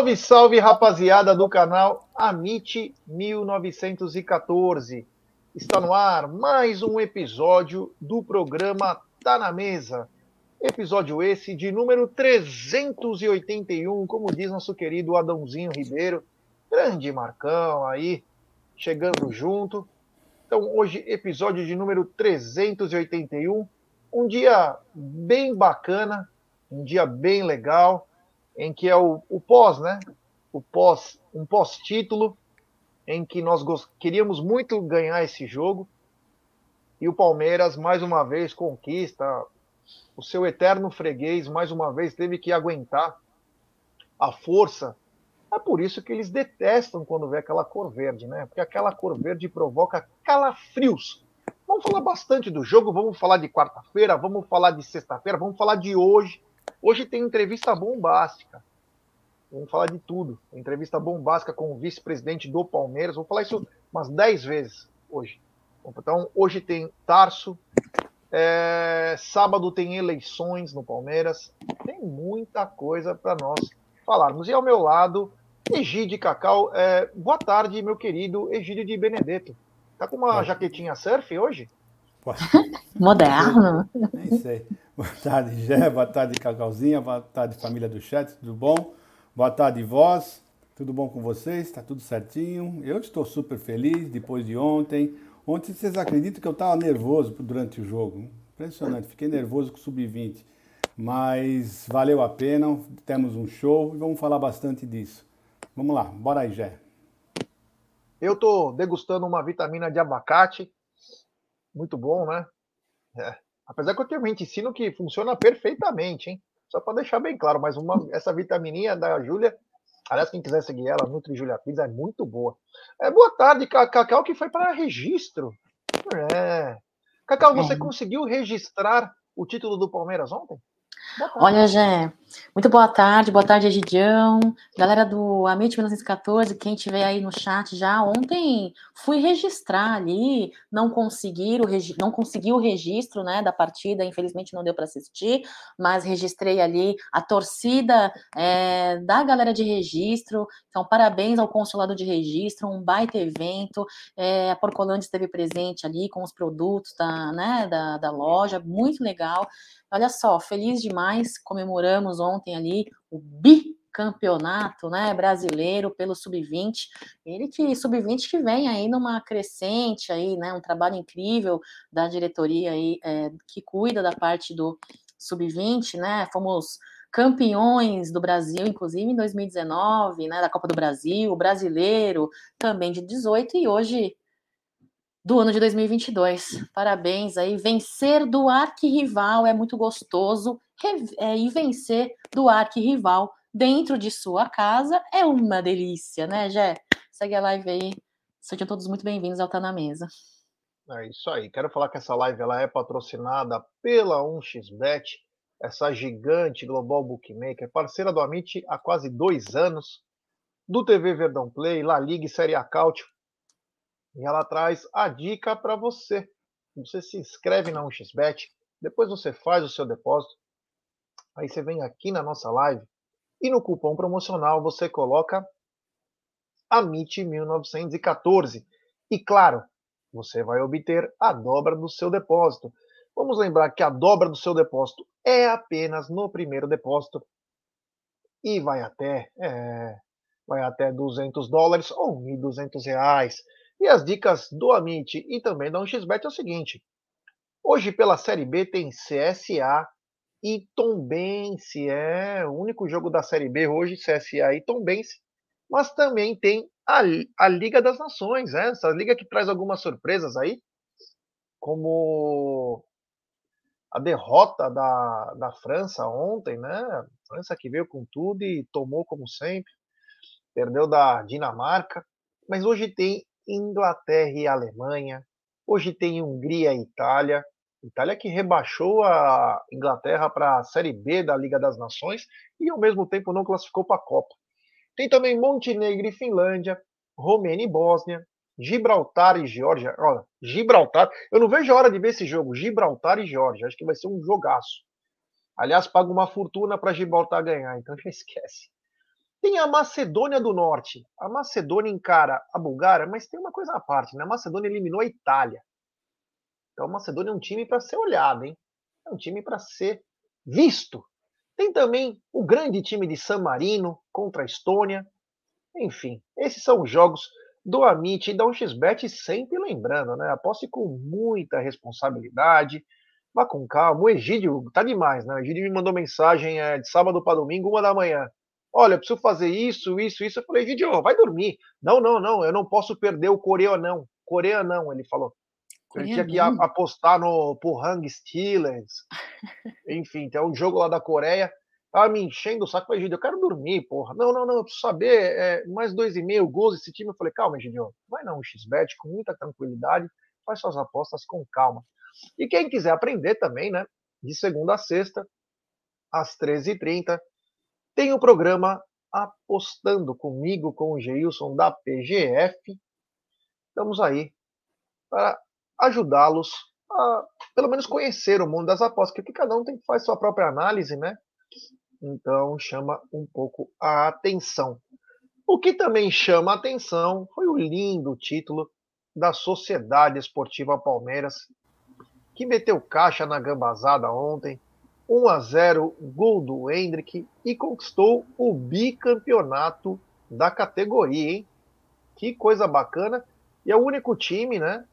Salve, salve, rapaziada do canal Amit 1914. Está no ar mais um episódio do programa Tá na Mesa. Episódio esse de número 381, como diz nosso querido Adãozinho Ribeiro. Grande Marcão aí, chegando junto. Então, hoje, episódio de número 381. Um dia bem bacana, um dia bem legal em que é o, o pós, né? O pós, um pós-título, em que nós queríamos muito ganhar esse jogo. E o Palmeiras, mais uma vez, conquista. O seu eterno freguês, mais uma vez, teve que aguentar a força. É por isso que eles detestam quando vê aquela cor verde, né? Porque aquela cor verde provoca calafrios. Vamos falar bastante do jogo, vamos falar de quarta-feira, vamos falar de sexta-feira, vamos falar de hoje. Hoje tem entrevista bombástica. Vamos falar de tudo. Entrevista bombástica com o vice-presidente do Palmeiras. Vou falar isso umas 10 vezes hoje. Então, hoje tem Tarso. É... sábado tem eleições no Palmeiras. Tem muita coisa para nós falarmos. E ao meu lado, Egídio Cacau. É... boa tarde, meu querido Egídio de Benedetto. Tá com uma jaquetinha surf hoje? Moderno. Nem sei. Boa tarde, Gé. Boa tarde, Cacauzinha. Boa tarde, família do chat. Tudo bom? Boa tarde, vós. Tudo bom com vocês? Está tudo certinho? Eu estou super feliz depois de ontem. Ontem vocês acreditam que eu estava nervoso durante o jogo? Impressionante. Fiquei nervoso com o sub-20. Mas valeu a pena. Temos um show e vamos falar bastante disso. Vamos lá. Bora aí, Gé. Eu estou degustando uma vitamina de abacate. Muito bom, né? É. Apesar que eu tenho mente ensino que funciona perfeitamente, hein? Só para deixar bem claro, mas uma, essa vitamininha da Júlia, aliás, quem quiser seguir ela, Nutri Júlia Pizza, é muito boa. É, boa tarde, Cacau, que foi para registro. É. Cacau, você é. conseguiu registrar o título do Palmeiras ontem? Olha, Jé, muito boa tarde, boa tarde, Egidião, galera do Amit 1914, quem tiver aí no chat já, ontem fui registrar ali, não conseguir o, não consegui o registro, né, da partida, infelizmente não deu para assistir, mas registrei ali a torcida é, da galera de registro, então parabéns ao consulado de registro, um baita evento, é, a Porcolândia esteve presente ali com os produtos da, né, da, da loja, muito legal, Olha só, feliz demais, comemoramos ontem ali o bicampeonato, né, brasileiro pelo sub-20. Ele que sub-20 que vem aí numa crescente aí, né, um trabalho incrível da diretoria aí é, que cuida da parte do sub-20, né? Fomos campeões do Brasil, inclusive em 2019, né, da Copa do Brasil, brasileiro também de 18 e hoje do ano de 2022. Parabéns aí. Vencer do arquirrival é muito gostoso. É, e vencer do arquirrival dentro de sua casa é uma delícia, né, Jé? Segue a live aí. Sejam todos muito bem-vindos ao Tá Na Mesa. É isso aí. Quero falar que essa live ela é patrocinada pela 1xBet, essa gigante global bookmaker, parceira do Amit há quase dois anos, do TV Verdão Play, La Liga e Série A Cautio, e ela traz a dica para você. Você se inscreve na 1xBet, depois você faz o seu depósito, aí você vem aqui na nossa live e no cupom promocional você coloca AMIT1914. E claro, você vai obter a dobra do seu depósito. Vamos lembrar que a dobra do seu depósito é apenas no primeiro depósito e vai até é, vai até 200 dólares ou 1.200 reais. E as dicas do Amit e também da 1xBet é o seguinte. Hoje pela Série B tem CSA e Tombense. É o único jogo da Série B hoje, CSA e Tombense. Mas também tem a, a Liga das Nações, né? essa liga que traz algumas surpresas aí, como a derrota da, da França ontem, né? França que veio com tudo e tomou como sempre, perdeu da Dinamarca. Mas hoje tem Inglaterra e Alemanha. Hoje tem Hungria e Itália. Itália que rebaixou a Inglaterra para a Série B da Liga das Nações e ao mesmo tempo não classificou para a Copa. Tem também Montenegro e Finlândia, Romênia e Bósnia, Gibraltar e Geórgia. Olha, Gibraltar, eu não vejo a hora de ver esse jogo, Gibraltar e Geórgia. Acho que vai ser um jogaço. Aliás, pago uma fortuna para Gibraltar ganhar, então já esquece. Tem a Macedônia do Norte. A Macedônia encara a Bulgária, mas tem uma coisa à parte, né? A Macedônia eliminou a Itália. Então a Macedônia é um time para ser olhado, hein? É um time para ser visto. Tem também o grande time de San Marino contra a Estônia. Enfim, esses são os jogos do Amit e da 1xBet, sempre lembrando, né? Aposte com muita responsabilidade, vá com calma. O Egídio tá demais, né? O Egídio me mandou mensagem é, de sábado para domingo, uma da manhã. Olha, eu preciso fazer isso, isso, isso. Eu falei, Egídio, vai dormir. Não, não, não, eu não posso perder o Coreia não. Coreia não, ele falou. Ele tinha que apostar no Pohang Steelers. Enfim, tem um jogo lá da Coreia. Tava me enchendo o saco. Egídio, eu quero dormir, porra. Não, não, não, eu preciso saber. É, mais dois e meio gols desse time. Eu falei, calma, Egídio, vai não, XBet, com muita tranquilidade. Faz suas apostas com calma. E quem quiser aprender também, né? De segunda a sexta, às 13h30, tem o programa Apostando comigo, com o Geilson da PGF. Estamos aí para ajudá-los a, pelo menos, conhecer o mundo das apostas, porque cada um tem que fazer sua própria análise, né? Então, chama um pouco a atenção. O que também chama a atenção foi o lindo título da Sociedade Esportiva Palmeiras, que meteu caixa na gambazada ontem, 1 a 0 gol do Hendrick e conquistou o bicampeonato da categoria, hein? Que coisa bacana. E é o único time, né,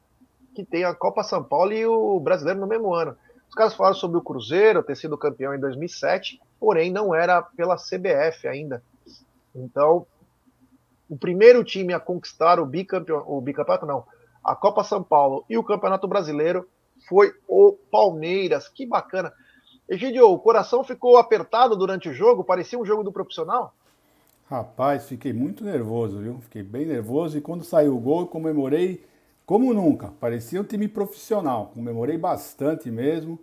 que tem a Copa São Paulo e o Brasileiro no mesmo ano. Os caras falaram sobre o Cruzeiro ter sido campeão em 2007, porém não era pela CBF ainda. Então, o primeiro time a conquistar o bicampeão, o bicampeonato não, a Copa São Paulo e o Campeonato Brasileiro foi o Palmeiras. Que bacana. Egidio, o coração ficou apertado durante o jogo? Parecia um jogo do profissional? Rapaz, fiquei muito nervoso, viu? Fiquei bem nervoso e quando saiu o gol comemorei como nunca, parecia um time profissional, comemorei bastante mesmo.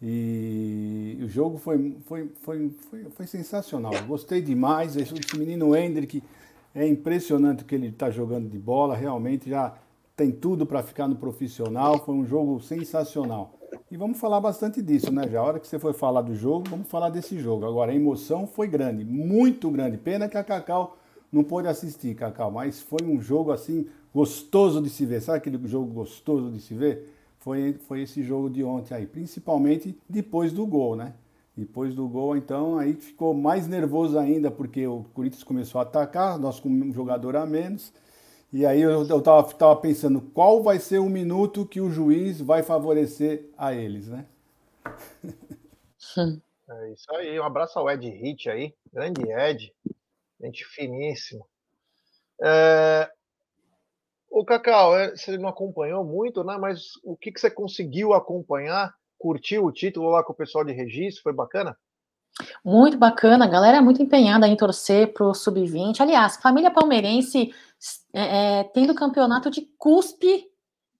E o jogo foi, foi, foi, foi, foi sensacional. Gostei demais. Esse menino Hendrick é impressionante o que ele está jogando de bola. Realmente já tem tudo para ficar no profissional. Foi um jogo sensacional. E vamos falar bastante disso, né? Já a hora que você foi falar do jogo, vamos falar desse jogo. Agora, a emoção foi grande, muito grande. Pena que a Cacau não pôde assistir, Cacau, mas foi um jogo assim gostoso de se ver. Sabe aquele jogo gostoso de se ver? Foi, foi esse jogo de ontem aí, principalmente depois do gol, né? Depois do gol, então, aí ficou mais nervoso ainda, porque o Corinthians começou a atacar, nós com um jogador a menos. E aí eu, eu tava, tava pensando qual vai ser o minuto que o juiz vai favorecer a eles, né? É isso aí, um abraço ao Ed Hit aí, grande Ed, gente finíssimo. É, o Cacau, é, você não acompanhou muito, né? Mas o que, que você conseguiu acompanhar? Curtiu o título lá com o pessoal de registro? Foi bacana? Muito bacana, a galera é muito empenhada em torcer pro Sub-20. Aliás, família palmeirense é, é, tendo campeonato de cuspe,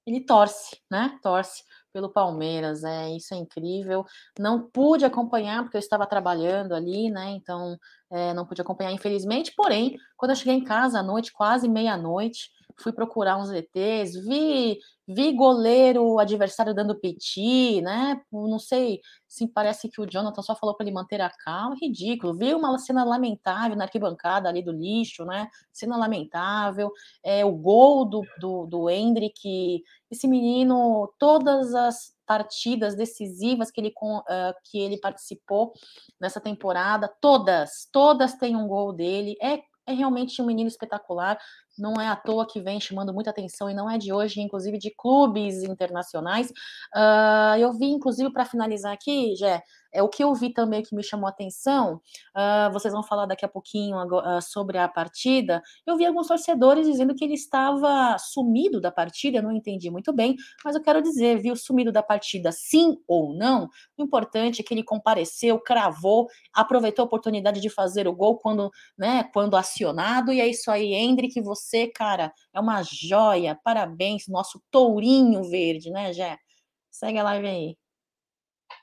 ele torce, né? Torce pelo Palmeiras, é isso é incrível. Não pude acompanhar porque eu estava trabalhando ali, né? Então é, não pude acompanhar, infelizmente. Porém, quando eu cheguei em casa à noite, quase meia-noite, fui procurar uns ETs, vi, vi goleiro adversário dando piti, né? Não sei, sim, parece que o Jonathan só falou para ele manter a calma, ridículo. Vi uma cena lamentável na arquibancada ali do lixo, né? Cena lamentável. É, o gol do, do, do Hendrick, esse menino, todas as partidas decisivas que ele, uh, que ele participou nessa temporada, todas, todas têm um gol dele. É é realmente um menino espetacular não é à toa que vem chamando muita atenção e não é de hoje, inclusive de clubes internacionais. Uh, eu vi, inclusive, para finalizar aqui, Jé, é o que eu vi também que me chamou a atenção. Uh, vocês vão falar daqui a pouquinho uh, sobre a partida. Eu vi alguns torcedores dizendo que ele estava sumido da partida, não entendi muito bem, mas eu quero dizer, viu, sumido da partida, sim ou não. O importante é que ele compareceu, cravou, aproveitou a oportunidade de fazer o gol quando, né, quando acionado, e é isso aí, Hendrick, você você, cara, é uma joia. Parabéns, nosso tourinho verde, né, Jé? Segue a live aí.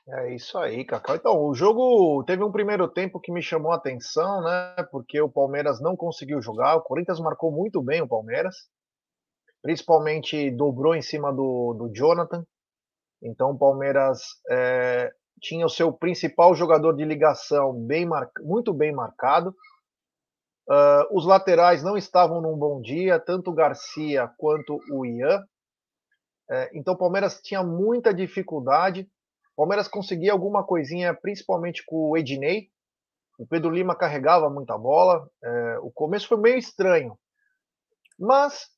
É isso aí, Cacau. Então, o jogo teve um primeiro tempo que me chamou a atenção, né? Porque o Palmeiras não conseguiu jogar. O Corinthians marcou muito bem o Palmeiras. Principalmente dobrou em cima do, do Jonathan. Então o Palmeiras é, tinha o seu principal jogador de ligação bem mar... muito bem marcado. Uh, os laterais não estavam num bom dia, tanto o Garcia quanto o Ian. É, então o Palmeiras tinha muita dificuldade. O Palmeiras conseguia alguma coisinha, principalmente com o Ednei. O Pedro Lima carregava muita bola. É, o começo foi meio estranho. Mas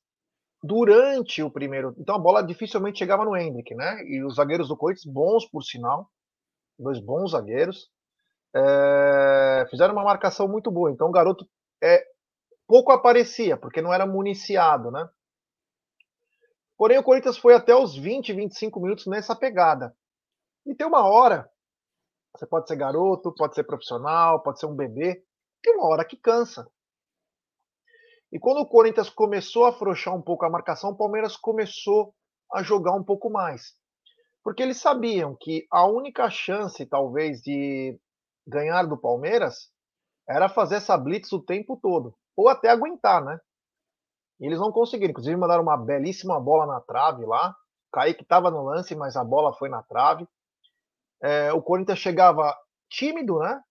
durante o primeiro. Então a bola dificilmente chegava no Hendrick, né? E os zagueiros do Corinthians, bons por sinal. Dois bons zagueiros. É, fizeram uma marcação muito boa. Então o garoto é, pouco aparecia, porque não era municiado, né? Porém, o Corinthians foi até os 20, 25 minutos nessa pegada. E tem uma hora, você pode ser garoto, pode ser profissional, pode ser um bebê, tem uma hora que cansa. E quando o Corinthians começou a afrouxar um pouco a marcação, o Palmeiras começou a jogar um pouco mais. Porque eles sabiam que a única chance, talvez, de ganhar do Palmeiras era fazer essa blitz o tempo todo, ou até aguentar, né? E eles não conseguiram, inclusive mandaram uma belíssima bola na trave lá. Kaique estava no lance, mas a bola foi na trave. É, o Corinthians chegava tímido, né?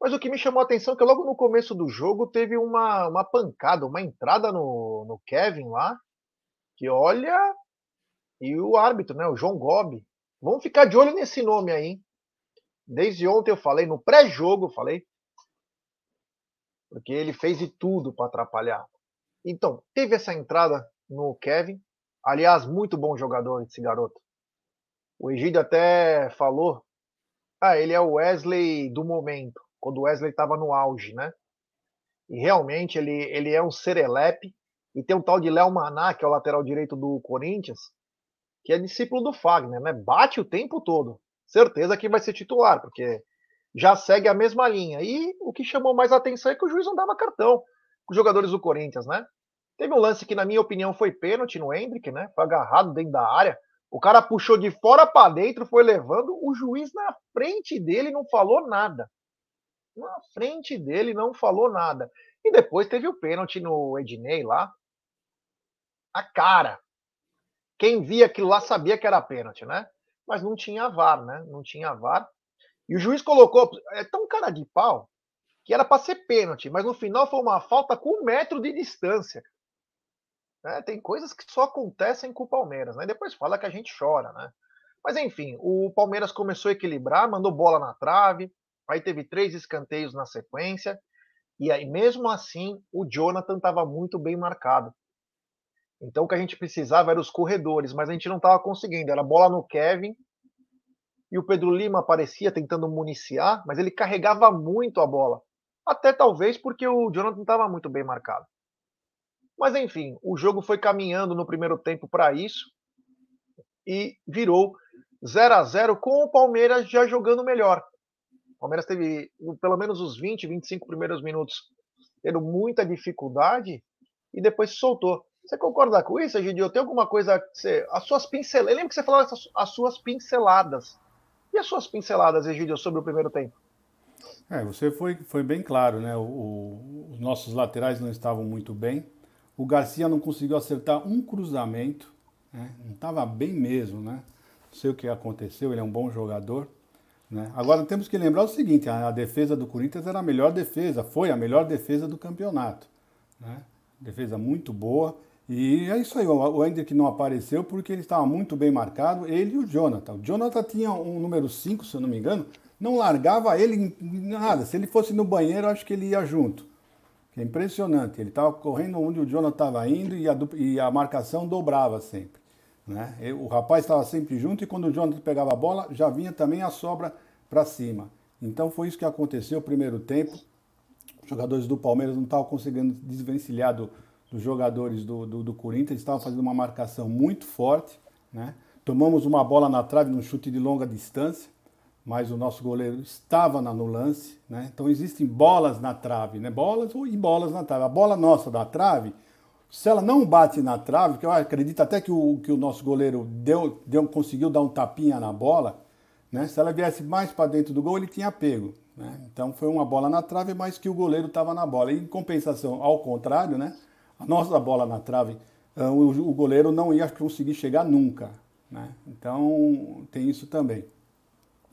Mas o que me chamou a atenção é que logo no começo do jogo teve uma, uma pancada, uma entrada no, no Kevin lá, que olha. E o árbitro, né? O João Gobi. Vamos ficar de olho nesse nome aí. Hein? Desde ontem eu falei, no pré-jogo, falei, porque ele fez de tudo para atrapalhar. Então, teve essa entrada no Kevin. Aliás, muito bom jogador esse garoto. O Egídio até falou: ah, ele é o Wesley do momento, quando o Wesley estava no auge, né? E realmente ele, ele é um serelepe. E tem um tal de Léo Maná, que é o lateral direito do Corinthians, que é discípulo do Fagner, né? Bate o tempo todo. Certeza que vai ser titular, porque já segue a mesma linha. E o que chamou mais atenção é que o juiz não dava cartão com os jogadores do Corinthians, né? Teve um lance que, na minha opinião, foi pênalti no Hendrick, né? Foi agarrado dentro da área. O cara puxou de fora para dentro, foi levando. O juiz na frente dele não falou nada. Na frente dele não falou nada. E depois teve o pênalti no Ednei lá. A cara. Quem via aquilo lá sabia que era pênalti, né? Mas não tinha VAR, né? Não tinha VAR. E o juiz colocou, é tão cara de pau, que era para ser pênalti, mas no final foi uma falta com um metro de distância. É, tem coisas que só acontecem com o Palmeiras, né? Depois fala que a gente chora, né? Mas enfim, o Palmeiras começou a equilibrar, mandou bola na trave, aí teve três escanteios na sequência, e aí mesmo assim o Jonathan estava muito bem marcado. Então o que a gente precisava era os corredores, mas a gente não estava conseguindo. Era bola no Kevin e o Pedro Lima aparecia tentando municiar, mas ele carregava muito a bola. Até talvez porque o Jonathan estava muito bem marcado. Mas enfim, o jogo foi caminhando no primeiro tempo para isso e virou 0 a 0 com o Palmeiras já jogando melhor. O Palmeiras teve pelo menos os 20, 25 primeiros minutos tendo muita dificuldade e depois se soltou. Você concorda com isso, Egidio? Tem alguma coisa que você. As suas pinceladas. Eu lembro que você falou as suas pinceladas e as suas pinceladas, Egídio, sobre o primeiro tempo? É, você foi, foi bem claro, né? O, o, os nossos laterais não estavam muito bem. O Garcia não conseguiu acertar um cruzamento, né? não estava bem mesmo, né? Não sei o que aconteceu, ele é um bom jogador. Né? Agora temos que lembrar o seguinte: a, defesa do Corinthians era a melhor defesa, foi a melhor defesa do campeonato. Né? Defesa muito boa. E é isso aí, o Hendrick não apareceu porque ele estava muito bem marcado, ele e o Jonathan. O Jonathan tinha um número 5, se eu não me engano, não largava ele nada. Se ele fosse no banheiro, acho que ele ia junto. É impressionante. Ele estava correndo onde o Jonathan estava indo e a, e a, marcação dobrava sempre. Né? O rapaz estava sempre junto e quando o Jonathan pegava a bola, já vinha também a sobra para cima. Então foi isso que aconteceu no primeiro tempo. Os jogadores do Palmeiras não estavam conseguindo desvencilhar do, dos jogadores do, do, do Corinthians, estavam fazendo uma marcação muito forte. Né? Tomamos uma bola na trave num chute de longa distância, mas o nosso goleiro estava no lance. Né? Então existem bolas na trave, né? bolas e bolas na trave. A bola nossa da trave, se ela não bate na trave, que eu acredito até que o, que o nosso goleiro deu, deu, conseguiu dar um tapinha na bola, né? se ela viesse mais para dentro do gol, ele tinha pego. Né? Então foi uma bola na trave, mas que o goleiro estava na bola. E, em compensação, ao contrário, né? a nossa bola na trave, ah, o, goleiro não ia conseguir chegar nunca. Né? Então tem isso também.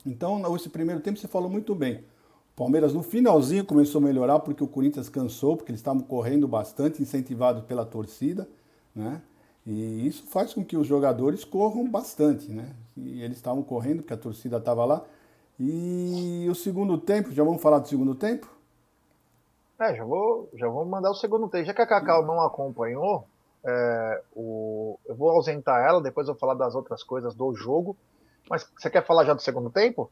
Então, nesse primeiro tempo você falou muito bem. O Palmeiras no finalzinho começou a melhorar porque o Corinthians cansou, porque eles estavam correndo bastante, incentivados pela torcida, né? E isso faz com que os jogadores corram bastante, né? E eles estavam correndo porque a torcida estava lá. E o segundo tempo, já vamos falar do segundo tempo? É, já vou, já vou mandar o segundo tempo. Já que a Cacau não acompanhou, é, o, eu vou ausentar ela, depois eu vou falar das outras coisas do jogo. Mas você quer falar já do segundo tempo?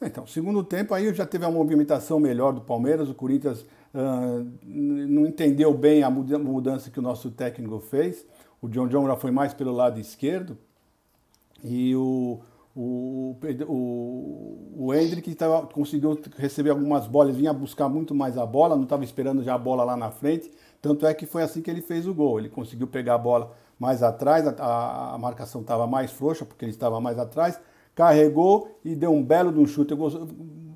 Então, segundo tempo aí já teve a movimentação melhor do Palmeiras, o Corinthians uh, não entendeu bem a mudança que o nosso técnico fez. O John John já foi mais pelo lado esquerdo e o, o, o, o Hendrick tava, conseguiu receber algumas bolas, vinha buscar muito mais a bola, não estava esperando já a bola lá na frente. Tanto é que foi assim que ele fez o gol. Ele conseguiu pegar a bola mais atrás, a, a marcação estava mais frouxa, porque ele estava mais atrás, carregou e deu um belo de um chute.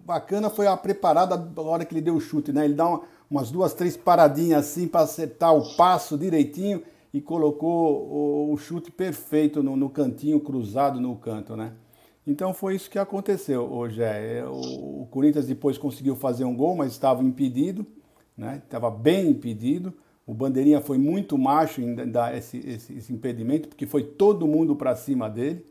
Bacana foi a preparada na hora que ele deu o chute, né? Ele dá uma, umas duas, três paradinhas assim para acertar o passo direitinho e colocou o, o chute perfeito no, no, cantinho, cruzado no canto, né? Então foi isso que aconteceu hoje. É, o, o Corinthians depois conseguiu fazer um gol, mas estava impedido, né? Estava bem impedido. O Bandeirinha foi muito macho em dar esse, esse, esse impedimento, porque foi todo mundo para cima dele.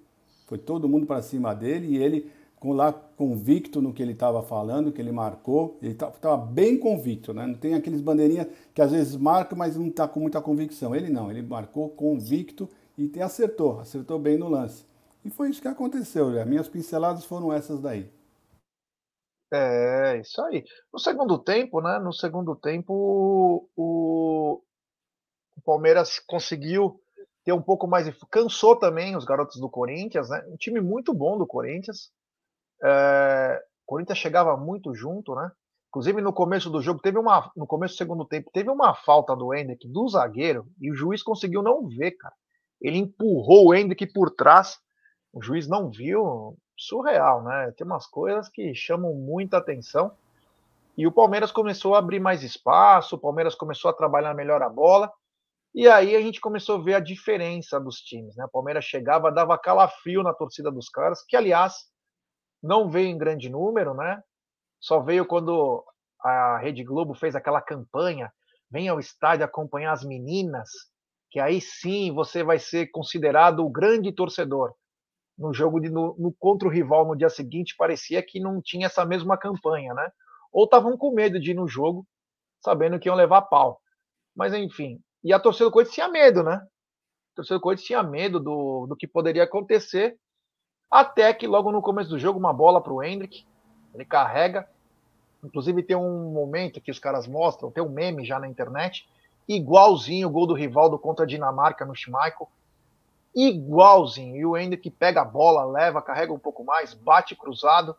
Foi todo mundo para cima dele e ele com lá convicto no que ele estava falando, que ele marcou, ele estava bem convicto, né? Não tem aqueles bandeirinhas que às vezes marcam, mas não está com muita convicção. Ele não, ele marcou convicto e acertou, acertou bem no lance. E foi isso que aconteceu, já. Minhas pinceladas foram essas daí. É, isso aí. No segundo tempo, né? No segundo tempo, o, o Palmeiras conseguiu ter um pouco mais. Cansou também os garotos do Corinthians, né? Um time muito bom do Corinthians. É, o Corinthians chegava muito junto, né? Inclusive no começo do jogo, teve uma. No começo do segundo tempo, teve uma falta do Hendrick do zagueiro e o juiz conseguiu não ver, cara. Ele empurrou o Hendrick por trás. O juiz não viu. Surreal, né? Tem umas coisas que chamam muita atenção. E o Palmeiras começou a abrir mais espaço, o Palmeiras começou a trabalhar melhor a bola. E aí a gente começou a ver a diferença dos times. Né? O Palmeiras chegava, dava calafrio na torcida dos caras, que aliás não veio em grande número, né? Só veio quando a Rede Globo fez aquela campanha, venha ao estádio acompanhar as meninas, que aí sim você vai ser considerado o grande torcedor. No jogo de, no, no contra o rival no dia seguinte parecia que não tinha essa mesma campanha, né? Ou estavam com medo de ir no jogo, sabendo que iam levar pau. Mas enfim, e a torcida do Corinthians tinha medo, né? A torcida do Corinthians tinha medo do, do que poderia acontecer. Até que logo no começo do jogo, uma bola para o Hendrick. Ele carrega. Inclusive tem um momento que os caras mostram, tem um meme já na internet, igualzinho o gol do Rivaldo contra a Dinamarca no Schmeichel. Igualzinho. E o Hendrick pega a bola, leva, carrega um pouco mais, bate cruzado,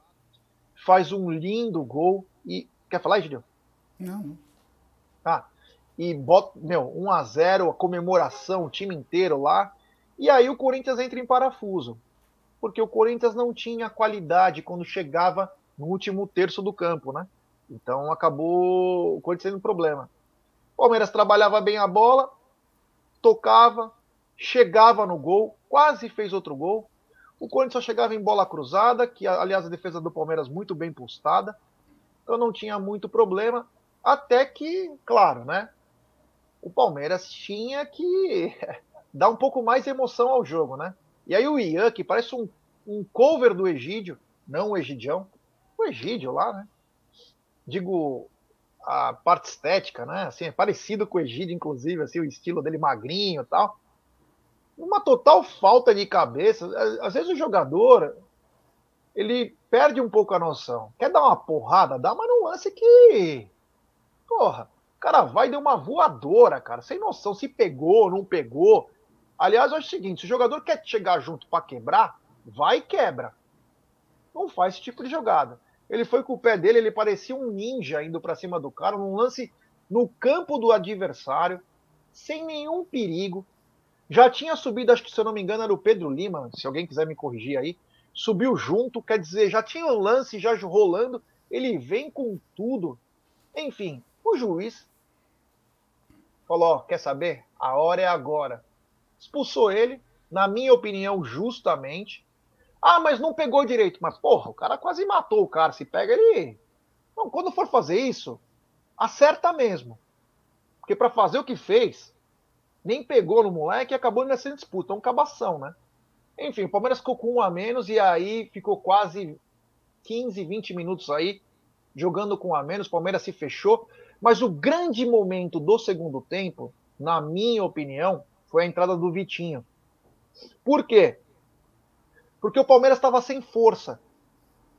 faz um lindo gol. E. Quer falar, Gideon? Não. Tá e bota, meu, 1 a 0 a comemoração, o time inteiro lá. E aí o Corinthians entra em parafuso. Porque o Corinthians não tinha qualidade quando chegava no último terço do campo, né? Então acabou o Corinthians tendo problema. O Palmeiras trabalhava bem a bola, tocava, chegava no gol, quase fez outro gol. O Corinthians só chegava em bola cruzada, que aliás a defesa do Palmeiras muito bem postada. Então não tinha muito problema. Até que, claro, né? o Palmeiras tinha que dar um pouco mais de emoção ao jogo, né? E aí o Ian, que parece um, um cover do Egídio, não o Egidião, o Egídio lá, né? Digo, a parte estética, né? Assim, é parecido com o Egídio, inclusive, assim, o estilo dele magrinho e tal. Uma total falta de cabeça. Às vezes o jogador, ele perde um pouco a noção. Quer dar uma porrada? Dá, mas num lance que... Porra, o cara vai e deu uma voadora, cara, sem noção se pegou, não pegou. Aliás, acho o seguinte: se o jogador quer chegar junto para quebrar, vai e quebra. Não faz esse tipo de jogada. Ele foi com o pé dele, ele parecia um ninja indo para cima do cara, num lance no campo do adversário, sem nenhum perigo. Já tinha subido, acho que se eu não me engano, era o Pedro Lima, se alguém quiser me corrigir aí. Subiu junto, quer dizer, já tinha um lance já rolando, ele vem com tudo. Enfim, o juiz falou: quer saber? A hora é agora. Expulsou ele, na minha opinião, justamente. Ah, mas não pegou direito. Mas, porra, o cara quase matou o cara. Se pega, ele Então, quando for fazer isso, acerta mesmo. Porque para fazer o que fez, nem pegou no moleque e acabou nessa disputa. É um cabação, né? Enfim, o Palmeiras ficou com um a menos e aí ficou quase 15, 20 minutos aí jogando com um a menos. O Palmeiras se fechou. Mas o grande momento do segundo tempo, na minha opinião, foi a entrada do Vitinho. Por quê? Porque o Palmeiras estava sem força.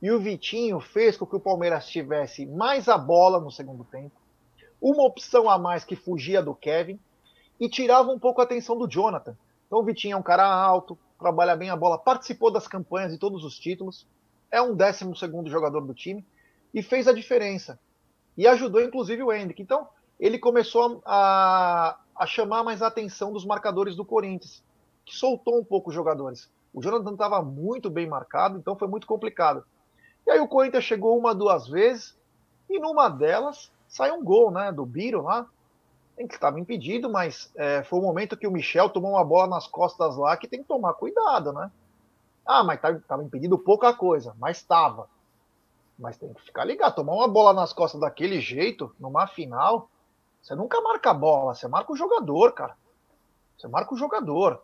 E o Vitinho fez com que o Palmeiras tivesse mais a bola no segundo tempo, uma opção a mais que fugia do Kevin e tirava um pouco a atenção do Jonathan. Então o Vitinho é um cara alto, trabalha bem a bola, participou das campanhas de todos os títulos, é um décimo segundo jogador do time e fez a diferença. E ajudou inclusive o Hendrick. Então ele começou a, a chamar mais a atenção dos marcadores do Corinthians, que soltou um pouco os jogadores. O Jonathan estava muito bem marcado, então foi muito complicado. E aí o Corinthians chegou uma, duas vezes, e numa delas saiu um gol, né, do Biro lá, em que estava impedido, mas é, foi o momento que o Michel tomou uma bola nas costas lá que tem que tomar cuidado, né? Ah, mas estava tá, impedido pouca coisa, mas estava. Mas tem que ficar ligado, tomar uma bola nas costas daquele jeito, numa final, você nunca marca a bola, você marca o jogador, cara. Você marca o jogador.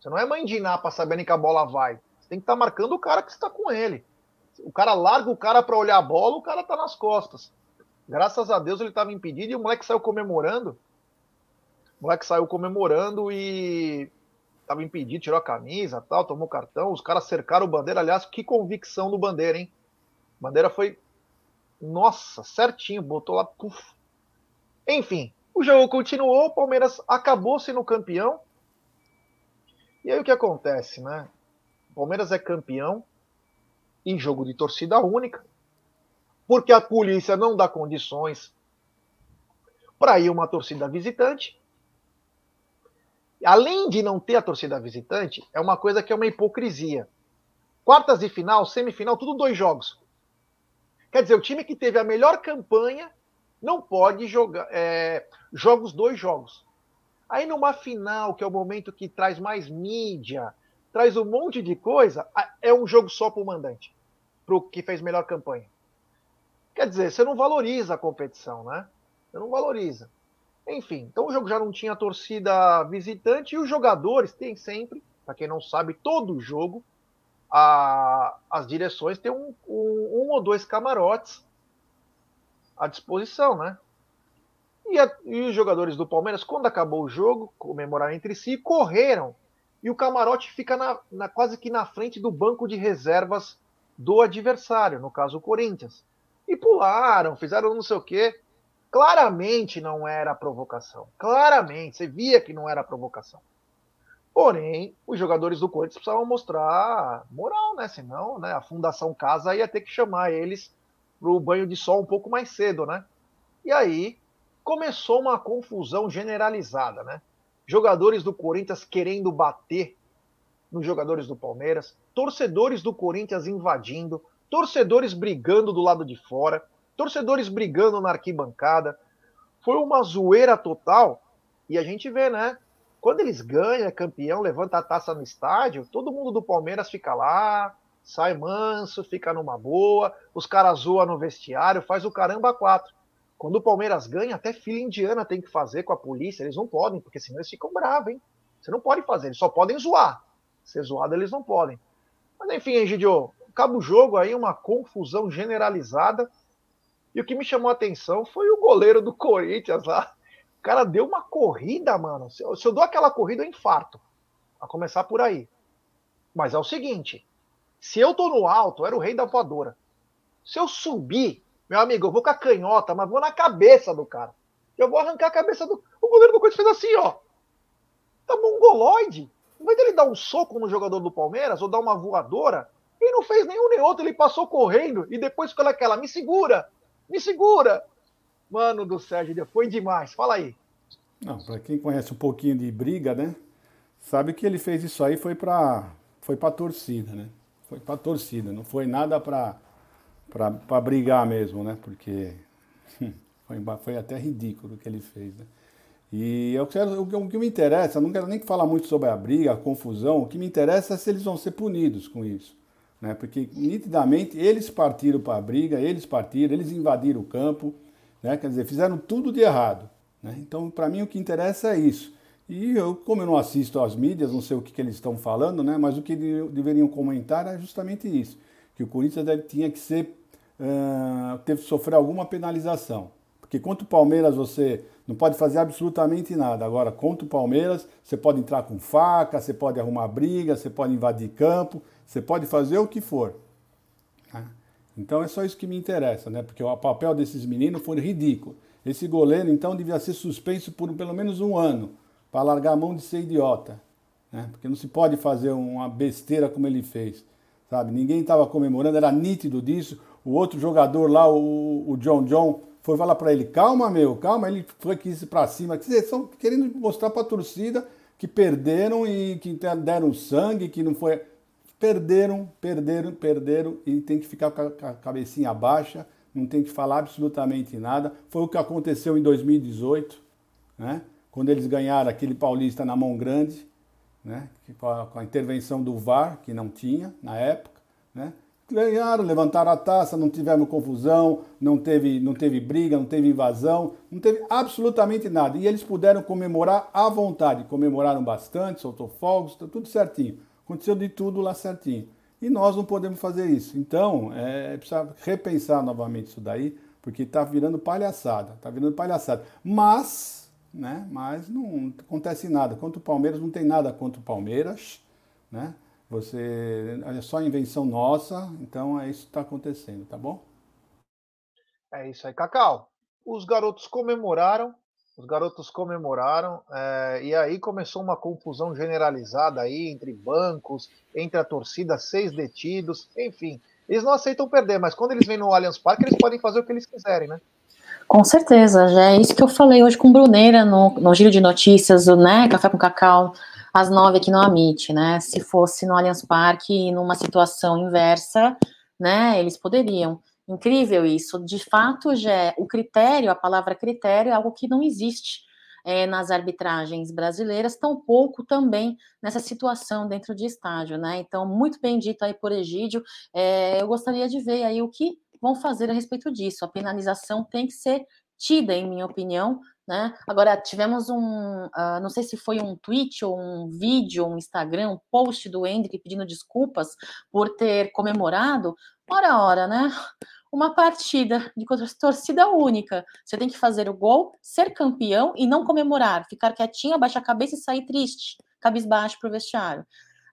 Você não é mãe de Iná pra saber que a bola vai. Você tem que estar tá marcando o cara que está com ele. O cara larga o cara para olhar a bola, o cara tá nas costas. Graças a Deus ele estava impedido e o moleque saiu comemorando. O moleque saiu comemorando e estava impedido, tirou a camisa, tal, tomou cartão. Os caras cercaram o Bandeira. Aliás, que convicção do Bandeira, hein? Bandeira foi, nossa, certinho, botou lá. Enfim, o jogo continuou, o Palmeiras acabou sendo campeão. E aí o que acontece, né? O Palmeiras é campeão em jogo de torcida única, porque a polícia não dá condições para ir uma torcida visitante. Além de não ter a torcida visitante, é uma coisa que é uma hipocrisia. Quartas de final, semifinal, tudo dois jogos. Quer dizer, o time que teve a melhor campanha não pode jogar é, jogos dois jogos. Aí numa final, que é o momento que traz mais mídia, traz um monte de coisa, é um jogo só para o mandante, para o que fez melhor campanha. Quer dizer, você não valoriza a competição, né? Você não valoriza. Enfim, então o jogo já não tinha torcida visitante e os jogadores têm sempre, para quem não sabe, todo jogo, a, as direções têm um, um, um, ou dois camarotes à disposição, né? E, a, e, os jogadores do Palmeiras, quando acabou o jogo, comemoraram entre si, correram. E o camarote fica na, na, quase que na frente do banco de reservas do adversário, no caso o Corinthians e pularam, fizeram não sei o quê. Claramente não era provocação. Claramente, você via que não era provocação. Porém, os jogadores do Corinthians precisavam mostrar moral, né? Senão, né, a Fundação Casa ia ter que chamar eles para o banho de sol um pouco mais cedo, né? E aí começou uma confusão generalizada, né? Jogadores do Corinthians querendo bater nos jogadores do Palmeiras, torcedores do Corinthians invadindo, torcedores brigando do lado de fora, torcedores brigando na arquibancada. Foi uma zoeira total. E a gente vê, né? Quando eles ganham, é campeão, levanta a taça no estádio, todo mundo do Palmeiras fica lá, sai manso, fica numa boa, os caras zoam no vestiário, faz o caramba quatro. Quando o Palmeiras ganha, até filha indiana tem que fazer com a polícia, eles não podem, porque senão eles ficam bravos, hein? Você não pode fazer, eles só podem zoar. Ser zoado eles não podem. Mas enfim, Egidio, acaba o jogo aí, uma confusão generalizada. E o que me chamou a atenção foi o goleiro do Corinthians lá. O cara deu uma corrida, mano. Se eu, se eu dou aquela corrida, eu infarto. A começar por aí. Mas é o seguinte: se eu tô no alto, eu era o rei da voadora. Se eu subir, meu amigo, eu vou com a canhota, mas vou na cabeça do cara. Eu vou arrancar a cabeça do. O goleiro do Corinthians fez assim, ó. Tá mongoloide. Em vez dele dar um soco no jogador do Palmeiras ou dar uma voadora, e não fez nenhum nem outro, ele passou correndo e depois ficou naquela, me segura, me segura. Mano do Sérgio, foi demais. Fala aí. Não, para quem conhece um pouquinho de briga, né? Sabe que ele fez isso aí foi para foi para torcida, né? Foi para torcida, não foi nada para para brigar mesmo, né? Porque foi, foi até ridículo o que ele fez, né? E eu quero, o que me interessa, não quero nem falar muito sobre a briga, a confusão, o que me interessa é se eles vão ser punidos com isso. Né? Porque nitidamente eles partiram para a briga, eles partiram, eles invadiram o campo, né? quer dizer, fizeram tudo de errado. Né? Então, para mim, o que interessa é isso. E eu, como eu não assisto às mídias, não sei o que, que eles estão falando, né? mas o que deveriam comentar é justamente isso: que o Corinthians tinha que ser. Uh, teve que sofrer alguma penalização. Porque contra o Palmeiras você não pode fazer absolutamente nada. Agora, contra o Palmeiras, você pode entrar com faca, você pode arrumar briga, você pode invadir campo, você pode fazer o que for. Né? Então é só isso que me interessa, né? Porque o papel desses meninos foi ridículo. Esse goleiro, então, devia ser suspenso por pelo menos um ano, para largar a mão de ser idiota. Né? Porque não se pode fazer uma besteira como ele fez. Sabe? Ninguém estava comemorando, era nítido disso. O outro jogador lá, o, o John John, foi falar para ele: calma, meu, calma. Ele foi quis para cima. Dizer, estão querendo mostrar para a torcida que perderam e que deram sangue, que não foi. Perderam, perderam, perderam e tem que ficar com a cabecinha baixa, não tem que falar absolutamente nada. Foi o que aconteceu em 2018, né? quando eles ganharam aquele paulista na mão grande, né? com, a, com a intervenção do VAR, que não tinha na época. Né? Ganharam, levantaram a taça, não tivemos confusão, não teve, não teve briga, não teve invasão, não teve absolutamente nada. E eles puderam comemorar à vontade. Comemoraram bastante, soltou fogos, tá tudo certinho. Aconteceu de tudo lá certinho. E nós não podemos fazer isso. Então, é, precisa repensar novamente isso daí, porque está virando palhaçada. Está virando palhaçada. Mas, né, mas não acontece nada. Contra o Palmeiras, não tem nada contra o Palmeiras. Né? Você é só invenção nossa, então é isso que está acontecendo, tá bom? É isso aí, Cacau. Os garotos comemoraram, os garotos comemoraram, é, e aí começou uma confusão generalizada aí entre bancos, entre a torcida, seis detidos, enfim. Eles não aceitam perder, mas quando eles vêm no Allianz Parque, eles podem fazer o que eles quiserem, né? Com certeza, já é isso que eu falei hoje com Bruneira no, no Giro de Notícias, né? Café com Cacau às nove aqui no Amit, né? Se fosse no Allianz Parque, numa situação inversa, né? Eles poderiam. Incrível isso. De fato, já o critério, a palavra critério, é algo que não existe é, nas arbitragens brasileiras, tampouco também nessa situação dentro de estádio, né? Então, muito bem dito aí por Egídio. É, eu gostaria de ver aí o que vão fazer a respeito disso. A penalização tem que ser tida, em minha opinião, né? Agora, tivemos um, uh, não sei se foi um tweet ou um vídeo, um Instagram, um post do Hendrick pedindo desculpas por ter comemorado. Ora, ora, né? Uma partida de torcida única. Você tem que fazer o gol, ser campeão e não comemorar, ficar quietinho, abaixar a cabeça e sair triste, cabisbaixo para o vestiário.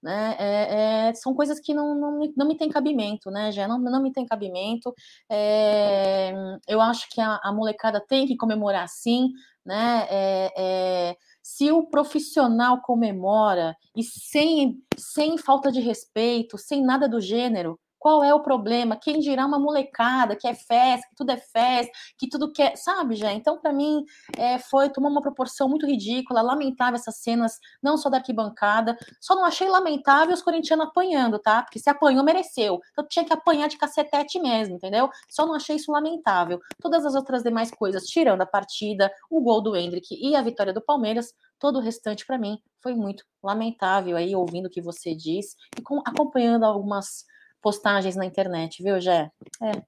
Né? É, é, são coisas que não, não, não me tem cabimento, né, já não, não me tem cabimento. É, eu acho que a, a, molecada tem que comemorar sim, né? É, é, se o profissional comemora e sem, sem falta de respeito, sem nada do gênero, qual é o problema? Quem dirá uma molecada que é festa, que tudo é festa, que tudo quer, sabe, já? Então, para mim, é, foi tomou uma proporção muito ridícula, lamentável essas cenas, não só da arquibancada. Só não achei lamentável os corintianos apanhando, tá? Porque se apanhou, mereceu. Então tinha que apanhar de cacetete mesmo, entendeu? Só não achei isso lamentável. Todas as outras demais coisas, tirando a partida, o gol do Hendrick e a vitória do Palmeiras, todo o restante para mim foi muito lamentável aí ouvindo o que você diz e com, acompanhando algumas postagens na internet, viu, Jé? É.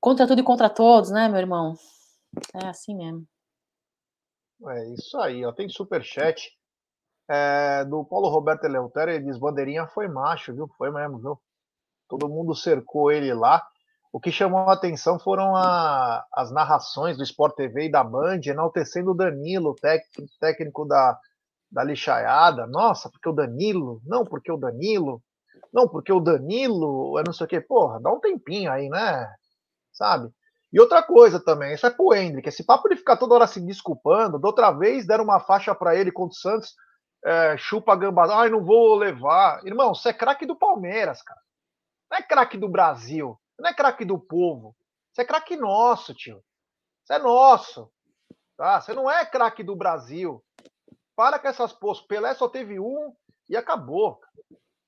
Contra tudo e contra todos, né, meu irmão? É assim mesmo. É isso aí, ó. Tem superchat é, do Paulo Roberto Eleutério, ele diz, bandeirinha foi macho, viu? Foi mesmo, viu? Todo mundo cercou ele lá. O que chamou a atenção foram a, as narrações do Sport TV e da Band enaltecendo o Danilo, técnico, técnico da, da lixaiada. Nossa, porque o Danilo? Não, porque o Danilo. Não, porque o Danilo é não sei o quê. Porra, dá um tempinho aí, né? Sabe? E outra coisa também, isso é pro Hendrick. Esse papo de ficar toda hora se desculpando. Da outra vez deram uma faixa para ele contra o Santos. É, chupa a gamba. Ai, não vou levar. Irmão, você é craque do Palmeiras, cara. Não é craque do Brasil. Não é craque do povo. Você é craque nosso, tio. Você é nosso. Tá? Você não é craque do Brasil. Para com essas postas. Pelé só teve um e acabou.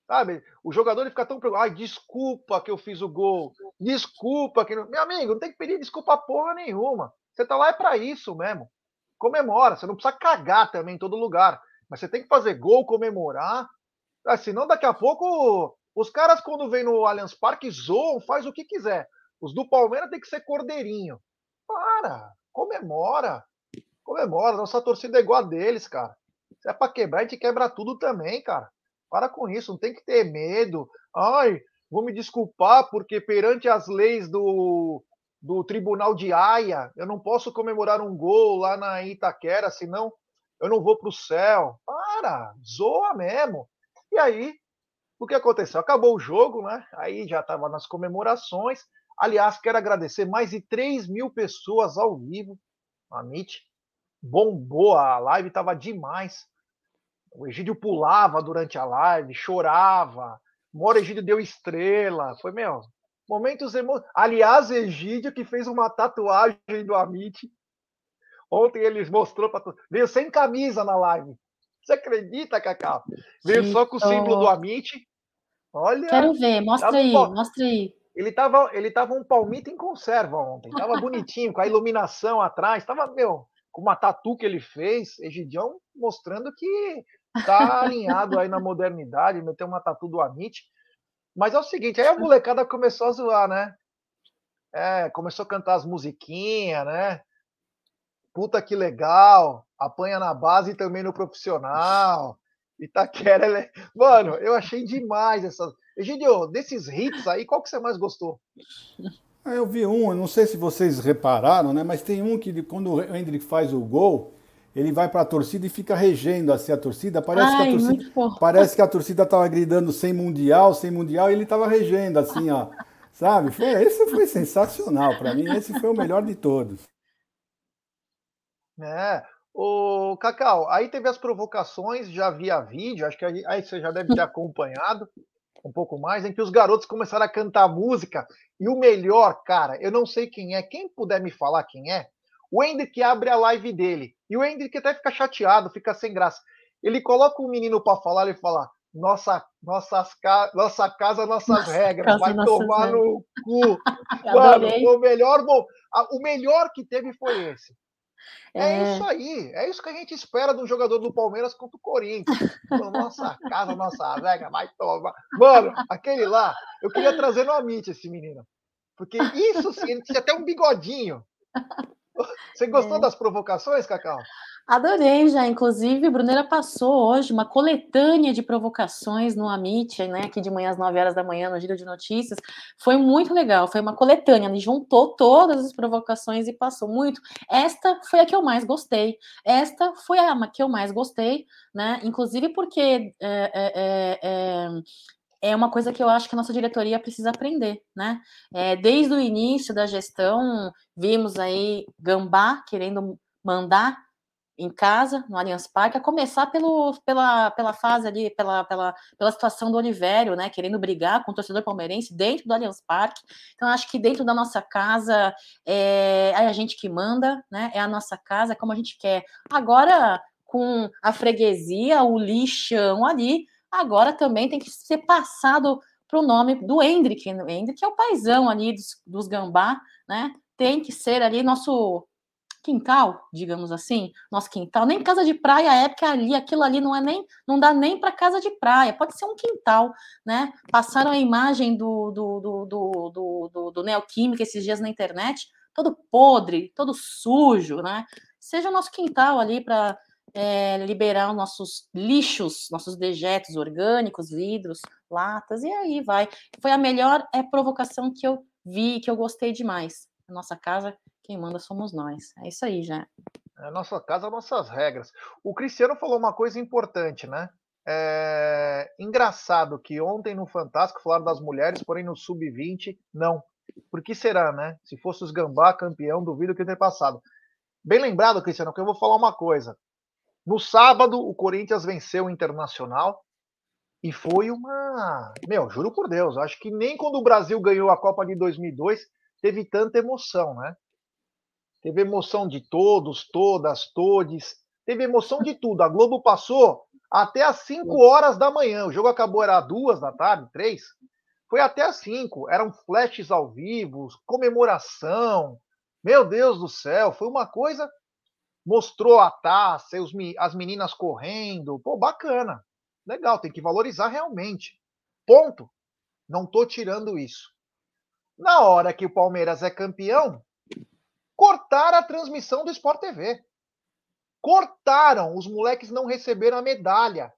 Sabe? O jogador ele fica tão preocupado. Ai, desculpa que eu fiz o gol. Desculpa que. Meu amigo, não tem que pedir desculpa porra nenhuma. Você tá lá é para isso mesmo. Comemora. Você não precisa cagar também em todo lugar. Mas você tem que fazer gol, comemorar. Ah, senão daqui a pouco Os caras, quando vem no Allianz Parque, zoam, faz o que quiser. Os do Palmeiras tem que ser cordeirinho. Para, comemora. Comemora. Nossa torcida é igual a deles, cara. Se é pra quebrar, a gente quebra tudo também, cara. Para com isso, não tem que ter medo. Ai, vou me desculpar porque perante as leis do, do Tribunal de Haia, eu não posso comemorar um gol lá na Itaquera, senão eu não vou para o céu. Para, zoa mesmo. E aí, o que aconteceu? Acabou o jogo, né? Aí já estava nas comemorações. Aliás, quero agradecer mais de 3 mil pessoas ao vivo. A MIT bombou, a live estava demais. O Egídio pulava durante a live, chorava. O Moro Egídio deu estrela. Foi, meu, momentos emo... Aliás, Egídio que fez uma tatuagem do Amit. Ontem eles mostrou para Veio sem camisa na live. Você acredita, Cacau? Veio só com o símbolo do Amit. Olha. Quero ver, mostra aí, um... mostra aí. Ele tava, ele tava um palmito em conserva ontem. Tava bonitinho, com a iluminação atrás. Tava, meu, com uma tatu que ele fez. Egidião mostrando que tá alinhado aí na modernidade. Meteu uma tatu do Amit. Mas é o seguinte, aí a molecada começou a zoar, né? É, começou a cantar as musiquinhas, né? Puta que legal, apanha na base e também no profissional. Itaquera, ele... É, mano, eu achei demais essas. Egidio, desses hits aí, qual que você mais gostou? Ah, eu vi um, eu não sei se vocês repararam, né? Mas tem um que quando o Hendrick faz o gol, ele vai para a torcida e fica regendo assim a torcida. Parece Ai, que a torcida, parece que a torcida tava gritando sem mundial, sem mundial, e ele tava regendo assim, ó. Sabe? Foi, esse foi sensacional para mim, esse foi o melhor de todos. É, o Cacau, aí teve as provocações, já via vídeo, acho que aí você já deve ter acompanhado um pouco mais, em que os garotos começaram a cantar música. E o melhor, cara, eu não sei quem é, quem puder me falar quem é, o Hendrick abre a live dele. E o Hendrick até fica chateado, fica sem graça. Ele coloca o menino para falar, ele fala: nossa, nossas, nossa casa, nossas nossa regras, casa, vai tomar regras. no cu. Mano, o melhor, o melhor que teve foi esse. É... é... isso aí, é isso que a gente espera do jogador do Palmeiras contra o Corinthians. Nossa casa, nossa regra, vai tomar. Mano, aquele lá, eu queria trazer no Amit esse menino. Porque isso sim, ele tinha até um bigodinho. Você gostou é. das provocações, Cacau? Adorei já, inclusive, Brunera passou hoje uma coletânea de provocações no Amit, né, aqui de manhã às 9 horas da manhã, no Giro de Notícias. Foi muito legal, foi uma coletânea, ele juntou todas as provocações e passou muito. Esta foi a que eu mais gostei, esta foi a que eu mais gostei, né, inclusive porque é, é, é, é uma coisa que eu acho que a nossa diretoria precisa aprender, né? É, desde o início da gestão, vimos aí Gambá querendo mandar em casa, no Allianz Parque, a começar pelo, pela, pela fase ali, pela, pela, pela situação do Olivério, né, querendo brigar com o torcedor palmeirense dentro do Allianz Parque. Então, acho que dentro da nossa casa é, é a gente que manda, né, é a nossa casa, é como a gente quer. Agora, com a freguesia, o lixão ali, agora também tem que ser passado para o nome do Hendrick. O Hendrick é o paizão ali dos, dos gambá, né, tem que ser ali nosso quintal, digamos assim, nosso quintal, nem casa de praia é porque ali, aquilo ali não é nem, não dá nem para casa de praia, pode ser um quintal, né? Passaram a imagem do, do, do, do, do, do, do esses dias na internet, todo podre, todo sujo, né? Seja o nosso quintal ali para é, liberar os nossos lixos, nossos dejetos orgânicos, vidros, latas, e aí vai. Foi a melhor é, provocação que eu vi, que eu gostei demais. A nossa casa quem manda somos nós. É isso aí, já. É nossa casa, nossas regras. O Cristiano falou uma coisa importante, né? É engraçado que ontem no Fantástico falaram das mulheres, porém no Sub-20, não. Por que será, né? Se fosse os Gambá campeão, duvido que ter passado. Bem lembrado, Cristiano, que eu vou falar uma coisa. No sábado, o Corinthians venceu o Internacional e foi uma. Meu, juro por Deus, acho que nem quando o Brasil ganhou a Copa de 2002 teve tanta emoção, né? teve emoção de todos, todas, todes, teve emoção de tudo. A Globo passou até às 5 horas da manhã. O jogo acabou, era duas da tarde, três. Foi até às 5. Eram flashes ao vivo, comemoração. Meu Deus do céu, foi uma coisa. Mostrou a taça, as meninas correndo. Pô, bacana. Legal, tem que valorizar realmente. Ponto. Não estou tirando isso. Na hora que o Palmeiras é campeão, cortaram a transmissão do Sport TV. Cortaram. Os moleques não receberam a medalha.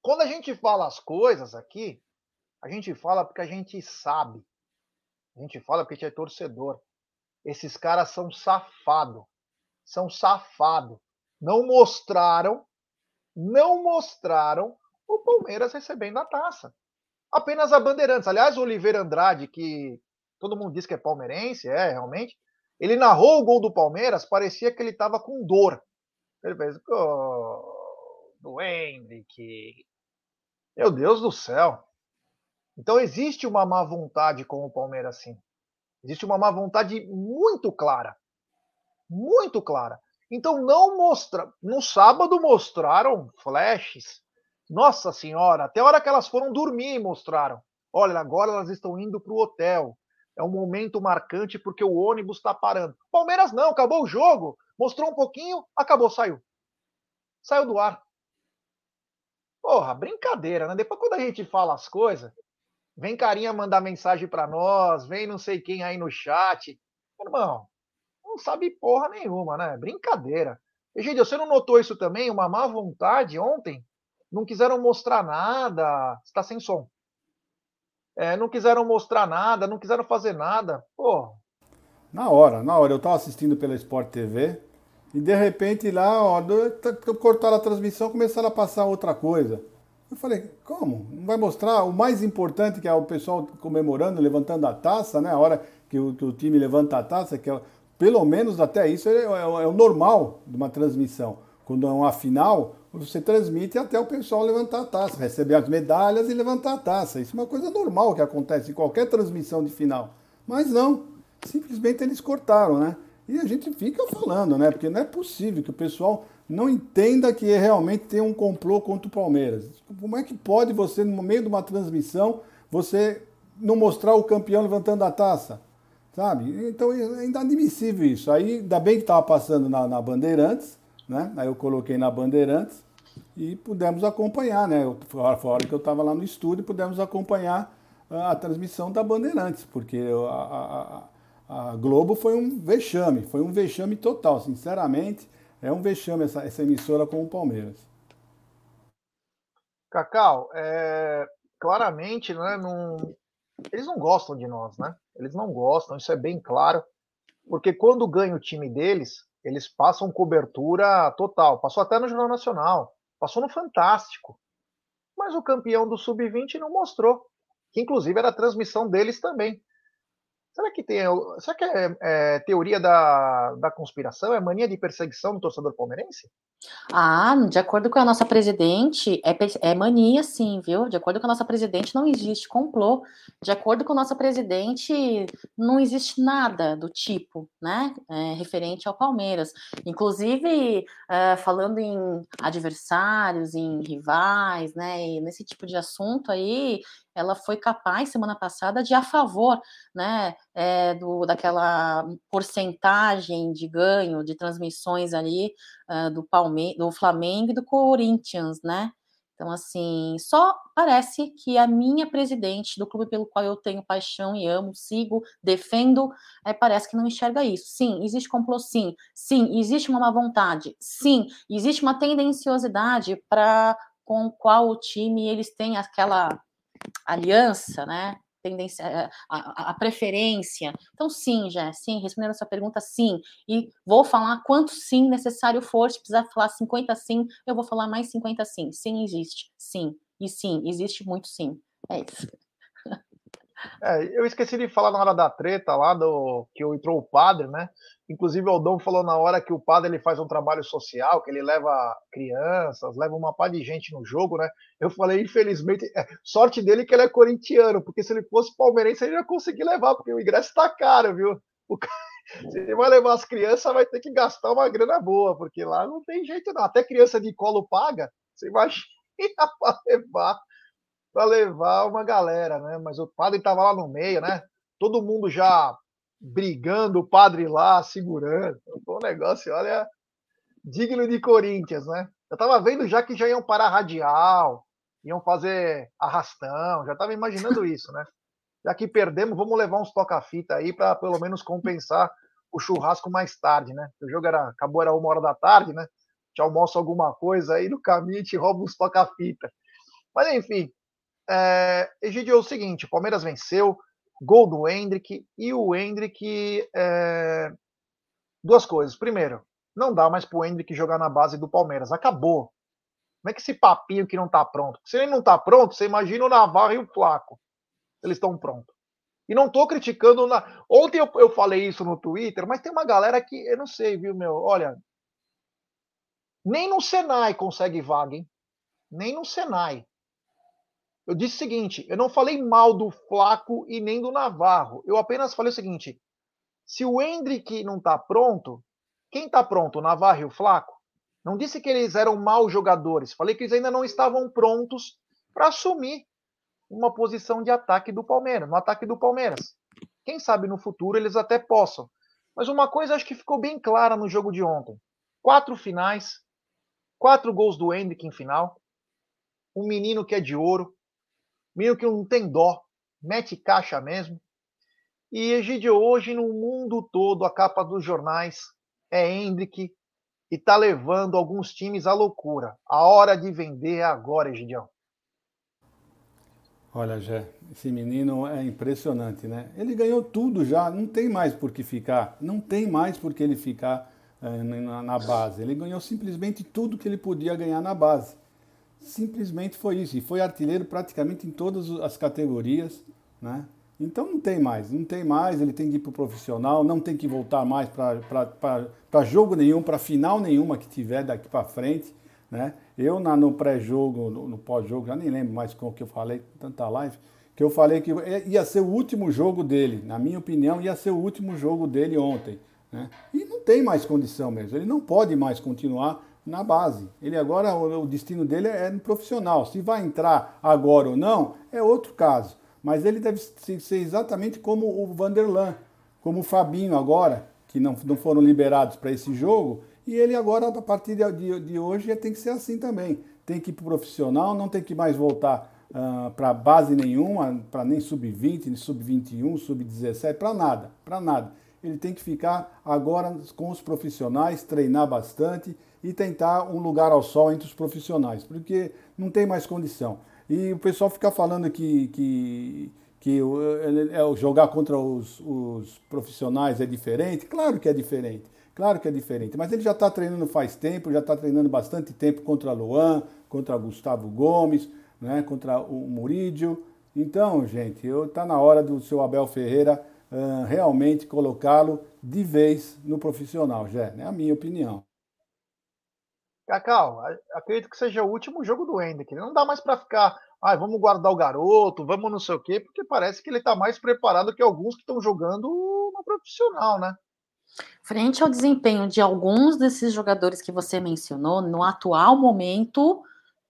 Quando a gente fala as coisas aqui, a gente fala porque a gente sabe. A gente fala porque a gente é torcedor. Esses caras são safado. São safado. Não mostraram, não mostraram o Palmeiras recebendo a taça. Apenas a Bandeirantes. Aliás, o Oliveira Andrade, que todo mundo diz que é palmeirense, é realmente. Ele narrou o gol do Palmeiras, parecia que ele estava com dor. Ele fez, oh, do Hendrick. Meu Deus do céu. Então existe uma má vontade com o Palmeiras, sim. Existe uma má vontade muito clara. Muito clara. Então não mostra. No sábado mostraram flashes. Nossa senhora, até a hora que elas foram dormir mostraram. Olha, agora elas estão indo para o hotel. É um momento marcante porque o ônibus está parando. Palmeiras não, acabou o jogo. Mostrou um pouquinho, acabou, saiu. Saiu do ar. Porra, brincadeira, né? Depois quando a gente fala as coisas, vem carinha mandar mensagem para nós, vem não sei quem aí no chat. Irmão, não sabe porra nenhuma, né? Brincadeira. E, gente, você não notou isso também? Uma má vontade ontem? Não quiseram mostrar nada. Está sem som. É, não quiseram mostrar nada, não quiseram fazer nada. Pô. Na hora, na hora. Eu estava assistindo pela Sport TV e de repente lá, ó, cortaram a transmissão, começaram a passar outra coisa. Eu falei, como? Não vai mostrar o mais importante, que é o pessoal comemorando, levantando a taça, né? A hora que o, que o time levanta a taça, que é, pelo menos até isso é, é, é, o normal de uma transmissão. Quando é uma final, você transmite até o pessoal levantar a taça, receber as medalhas e levantar a taça. Isso é uma coisa normal que acontece em qualquer transmissão de final. Mas não, simplesmente eles cortaram, né? E a gente fica falando, né? Porque não é possível que o pessoal não entenda que realmente tem um complô contra o Palmeiras. Como é que pode você, no meio de uma transmissão, você não mostrar o campeão levantando a taça? Sabe? Então é inadmissível isso. Aí, ainda bem que estava passando na, na, Bandeirantes, né? Aí eu coloquei na Bandeirantes e pudemos acompanhar, né? Fora, fora que eu estava lá no estúdio, pudemos acompanhar a, a transmissão da Bandeirantes, porque a, a, a Globo foi um vexame, foi um vexame total, sinceramente é um vexame essa, essa emissora com o Palmeiras. Cacau, é, claramente, né, não, eles não gostam de nós, né? Eles não gostam, isso é bem claro, porque quando ganha o time deles, eles passam cobertura total. Passou até no Jornal Nacional, passou no Fantástico. Mas o campeão do Sub-20 não mostrou, que inclusive era a transmissão deles também. Será que tem. Será que é, é, teoria da, da conspiração? É mania de perseguição do torcedor palmeirense? Ah, de acordo com a nossa presidente, é, é mania, sim, viu? De acordo com a nossa presidente, não existe complô. De acordo com a nossa presidente, não existe nada do tipo, né? É, referente ao Palmeiras. Inclusive, é, falando em adversários, em rivais, né? E nesse tipo de assunto aí, ela foi capaz semana passada de a favor, né, é, do, daquela porcentagem de ganho de transmissões ali uh, do Palme do Flamengo e do Corinthians, né? Então, assim, só parece que a minha presidente do clube pelo qual eu tenho paixão e amo, sigo, defendo, é, parece que não enxerga isso. Sim, existe complô, sim. Sim, existe uma má vontade. Sim, existe uma tendenciosidade para com qual o time eles têm aquela aliança, né? Tendência, eh, a, a, preferência. Então, sim, já, sim, respondendo a sua pergunta, sim. E vou falar quanto sim necessário for. Se precisar falar 50 sim, eu vou falar mais 50 sim. Sim, existe. Sim. E sim, existe muito sim. É isso. É, eu esqueci de falar na hora da treta lá do que entrou o padre, né? Inclusive o Aldão falou na hora que o padre ele faz um trabalho social, que ele leva crianças, leva uma par de gente no jogo, né? Eu falei, infelizmente, é, sorte dele que ele é corintiano, porque se ele fosse palmeirense ele ia conseguir levar, porque o ingresso tá caro, viu? O se ele vai levar as crianças, vai ter que gastar uma grana boa, porque lá não tem jeito não. Até criança de colo paga, você imagina para levar para levar uma galera, né? Mas o padre estava lá no meio, né? Todo mundo já brigando, o padre lá segurando. Foi um negócio, olha, digno de Corinthians, né? Eu estava vendo já que já iam parar radial, iam fazer arrastão, já estava imaginando isso, né? Já que perdemos, vamos levar uns toca-fita aí para pelo menos compensar o churrasco mais tarde, né? O jogo era, acabou, era uma hora da tarde, né? Te almoça alguma coisa aí no caminho te rouba uns toca-fita. Mas enfim, é, Egidio, é o seguinte: o Palmeiras venceu, gol do Hendrick, e o Hendrick. É, duas coisas. Primeiro, não dá mais pro Hendrick jogar na base do Palmeiras. Acabou. Como é que esse papinho que não tá pronto? Se ele não tá pronto, você imagina o Navarro e o Flaco. Eles estão prontos. E não tô criticando. Na... Ontem eu, eu falei isso no Twitter, mas tem uma galera que, eu não sei, viu, meu? Olha. Nem no Senai consegue vaga, hein? Nem no Senai. Eu disse o seguinte: eu não falei mal do Flaco e nem do Navarro. Eu apenas falei o seguinte: se o Hendrick não está pronto, quem está pronto? O Navarro e o Flaco? Não disse que eles eram maus jogadores. Falei que eles ainda não estavam prontos para assumir uma posição de ataque do Palmeiras, no ataque do Palmeiras. Quem sabe no futuro eles até possam. Mas uma coisa acho que ficou bem clara no jogo de ontem: quatro finais, quatro gols do Hendrick em final, um menino que é de ouro, meio que não tem dó, mete caixa mesmo. E Egidio, hoje no mundo todo, a capa dos jornais é Hendrick e tá levando alguns times à loucura. A hora de vender é agora, Egidio. Olha, Jé, esse menino é impressionante, né? Ele ganhou tudo já, não tem mais por que ficar, não tem mais por que ele ficar na, na base. Ele ganhou simplesmente tudo que ele podia ganhar na base. Simplesmente foi isso. E foi artilheiro praticamente em todas as categorias, né? Então não tem mais, não tem mais, ele tem que ir para o profissional, não tem que voltar mais para jogo nenhum, para final nenhuma que tiver daqui para frente. Né? Eu na, no pré-jogo, no, no pós-jogo, já nem lembro mais com o que eu falei, tanta live, que eu falei que ia ser o último jogo dele, na minha opinião, ia ser o último jogo dele ontem. Né? E não tem mais condição mesmo, ele não pode mais continuar na base. Ele agora, o, destino dele é no profissional. Se vai entrar agora ou não, é outro caso. Mas ele deve ser exatamente como o Vanderlan, como o Fabinho agora, que não, não foram liberados para esse jogo. E ele agora, a partir de, de, hoje, tem que ser assim também. Tem que ir para o profissional, não tem que mais voltar uh, para base nenhuma, para nem sub-20, nem sub-21, sub-17, para nada, para nada. Ele tem que ficar agora com os profissionais, treinar bastante e tentar um lugar ao sol entre os profissionais, porque não tem mais condição. E o pessoal fica falando que, que, que é, jogar contra os, os profissionais é diferente. Claro que é diferente. Claro que é diferente, mas ele já está treinando faz tempo, já está treinando bastante tempo contra Luan, contra Gustavo Gomes, né, contra o Murídio. Então, gente, está na hora do seu Abel Ferreira uh, realmente colocá-lo de vez no profissional, já, é a minha opinião. Cacau, acredito que seja o último jogo do Hendrick. Não dá mais para ficar, ah, vamos guardar o garoto, vamos não sei o quê, porque parece que ele está mais preparado que alguns que estão jogando no profissional, né? Frente ao desempenho de alguns desses jogadores que você mencionou, no atual momento,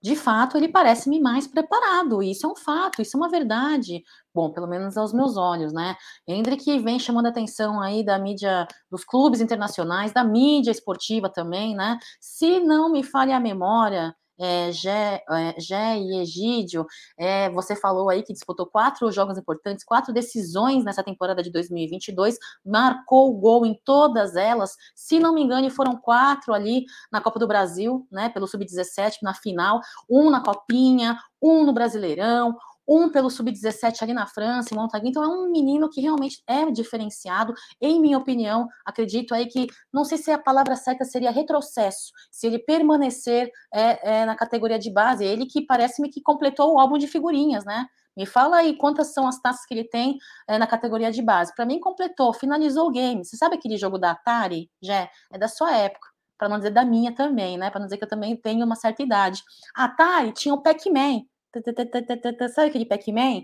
de fato, ele parece-me mais preparado. Isso é um fato, isso é uma verdade. Bom, pelo menos aos meus olhos, né? Hendrick vem chamando a atenção aí da mídia, dos clubes internacionais, da mídia esportiva também, né? Se não me falha a memória, é, Gé, é, Gé e Egídio, é, você falou aí que disputou quatro jogos importantes, quatro decisões nessa temporada de 2022, marcou o gol em todas elas, se não me engano, foram quatro ali na Copa do Brasil, né, pelo Sub-17, na final, um na Copinha, um no Brasileirão, um pelo sub-17 ali na França, em Montague. Então é um menino que realmente é diferenciado, em minha opinião. Acredito aí que, não sei se a palavra certa seria retrocesso, se ele permanecer é, é, na categoria de base. Ele que parece-me que completou o álbum de figurinhas, né? Me fala aí quantas são as taças que ele tem é, na categoria de base. Para mim, completou, finalizou o game. Você sabe aquele jogo da Atari? Já é da sua época para não dizer da minha também, né? Para não dizer que eu também tenho uma certa idade. A Atari tinha o Pac-Man. Sabe aquele Pac-Man?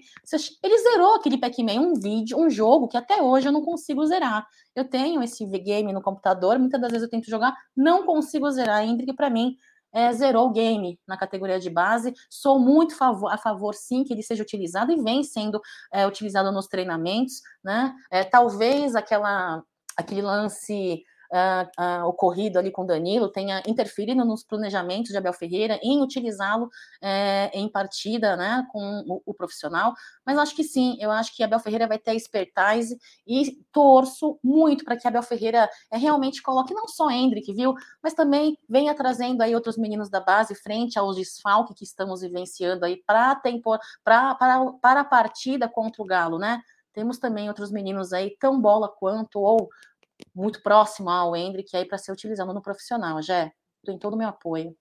Ele zerou aquele Pac-Man, um vídeo, um jogo que até hoje eu não consigo zerar. Eu tenho esse game no computador, muitas das vezes eu tento jogar, não consigo zerar, ainda que para mim é, zerou o game na categoria de base. Sou muito favor, a favor, sim, que ele seja utilizado e vem sendo é, utilizado nos treinamentos, né? É, talvez aquela, aquele lance uh, uh, ocorrido ali com Danilo tenha interferido nos planejamentos de Abel Ferreira em utilizá-lo uh, em partida né, com o, o, profissional, mas acho que sim, eu acho que Abel Ferreira vai ter expertise e torço muito para que Abel Ferreira é, realmente coloque não só Hendrick, viu, mas também venha trazendo aí outros meninos da base frente aos desfalques que estamos vivenciando aí para, para a partida contra o Galo, né? Temos também outros meninos aí tão bola quanto ou muito próximo ao Hendrick aí para ser utilizado no profissional. Já tem todo o meu apoio.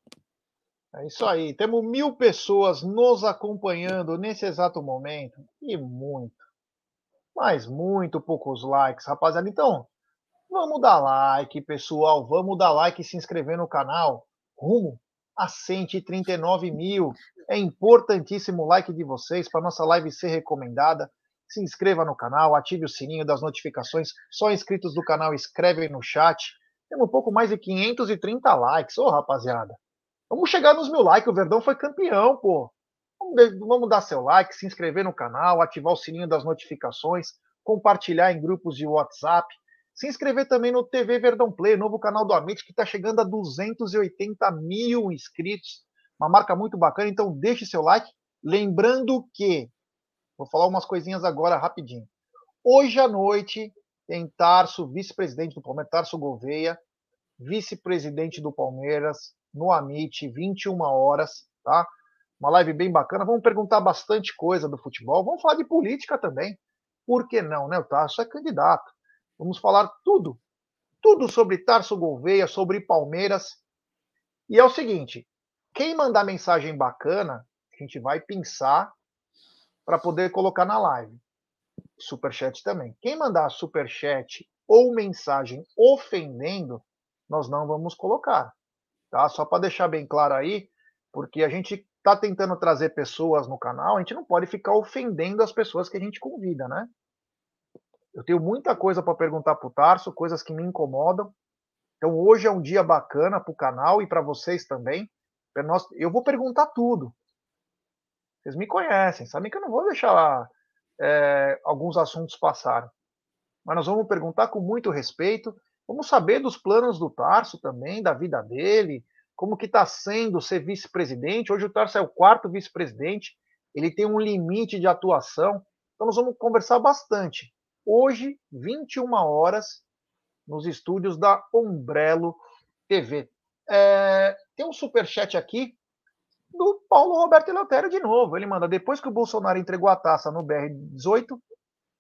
É isso aí. Temos mil pessoas nos acompanhando nesse exato momento. E muito. Mas muito poucos likes, rapaziada. Então, vamos dar like, pessoal. Vamos dar like e se inscrever no canal. Rumo a 139 mil. É importantíssimo o like de vocês para nossa live ser recomendada se inscreva no canal, ative o sininho das notificações. Só inscritos do canal escrevem no chat. Temos um pouco mais de 530 likes. Ô, oh, rapaziada, vamos chegar nos mil likes. O Verdão foi campeão, pô. Vamos, dar seu like, se inscrever no canal, ativar o sininho das notificações, compartilhar em grupos de WhatsApp. Se inscrever também no TV Verdão Play, novo canal do Amit, que está chegando a 280 mil inscritos. Uma marca muito bacana, então deixe seu like. Lembrando que Vou falar umas coisinhas agora rapidinho. Hoje à noite tem Tarso, vice-presidente do Palmeiras, Tarso Gouveia, vice-presidente do Palmeiras, no Amit, 21 horas, tá? Uma live bem bacana. Vamos perguntar bastante coisa do futebol. Vamos falar de política também. Por que não, né? O Tarso é candidato. Vamos falar tudo. Tudo sobre Tarso Gouveia, sobre Palmeiras. E é o seguinte: quem mandar mensagem bacana, a gente vai pensar para poder colocar na live. Superchat também. Quem mandar superchat ou mensagem ofendendo, nós não vamos colocar. Tá? Só para deixar bem claro aí, porque a gente está tentando trazer pessoas no canal, a gente não pode ficar ofendendo as pessoas que a gente convida, né? Eu tenho muita coisa para perguntar para o Tarso, coisas que me incomodam. Então hoje é um dia bacana para o canal e para vocês também. Eu vou perguntar tudo. Vocês me conhecem, sabem que eu não vou deixar é, alguns assuntos passarem. Mas nós vamos perguntar com muito respeito. Vamos saber dos planos do Tarso também, da vida dele, como que está sendo ser vice-presidente. Hoje o Tarso é o quarto vice-presidente, ele tem um limite de atuação. Então nós vamos conversar bastante. Hoje, 21 horas, nos estúdios da Umbrello TV. É, tem um super chat aqui do Paulo Roberto Eleutério de novo. Ele manda: depois que o Bolsonaro entregou a taça no BR-18,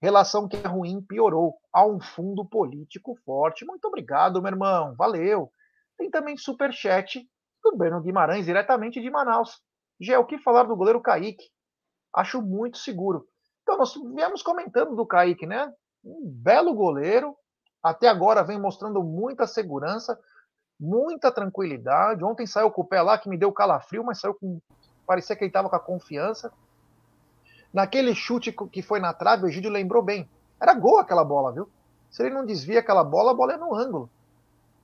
relação que é ruim piorou. Há um fundo político forte. Muito obrigado, meu irmão. Valeu. Tem também superchat do Breno Guimarães, diretamente de Manaus. Já o que falar do goleiro Kaique? Acho muito seguro. Então, nós viemos comentando do Kaique, né? Um belo goleiro. Até agora vem mostrando muita segurança muita tranquilidade. Ontem saiu com o pé lá que me deu calafrio, mas saiu com. Parecia que ele estava com a confiança. Naquele chute que foi na trave, o Egídio lembrou bem. Era gol aquela bola, viu? Se ele não desvia aquela bola, a bola é no ângulo.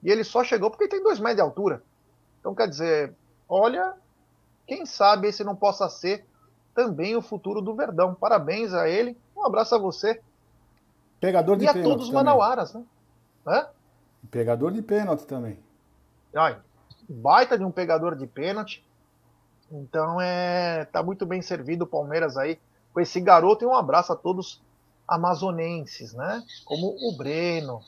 E ele só chegou porque ele tem dois metros de altura. Então, quer dizer, olha, quem sabe esse não possa ser também o futuro do Verdão. Parabéns a ele. Um abraço a você. Pegador de e pênalti. E a todos os manauaras, né? Hã? Pegador de pênalti também. Baita de um pegador de pênalti. Então é tá muito bem servido o Palmeiras aí com esse garoto e um abraço a todos amazonenses, né? Como o Breno.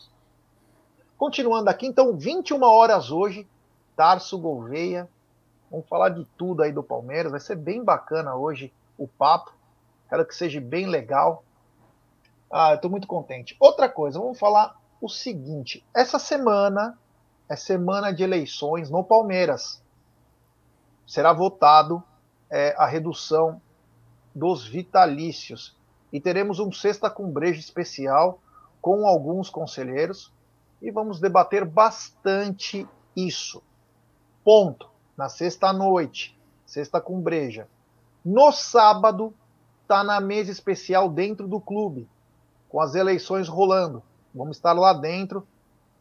Continuando aqui, então 21 horas hoje, Tarso Gouveia. Vamos falar de tudo aí do Palmeiras, vai ser bem bacana hoje o papo. Quero que seja bem legal. Ah, eu tô muito contente. Outra coisa, vamos falar o seguinte, essa semana é semana de eleições no Palmeiras. Será votado é, a redução dos vitalícios. E teremos um sexta com especial com alguns conselheiros e vamos debater bastante isso. Ponto. Na sexta noite, sexta com breja. No sábado, está na mesa especial dentro do clube, com as eleições rolando. Vamos estar lá dentro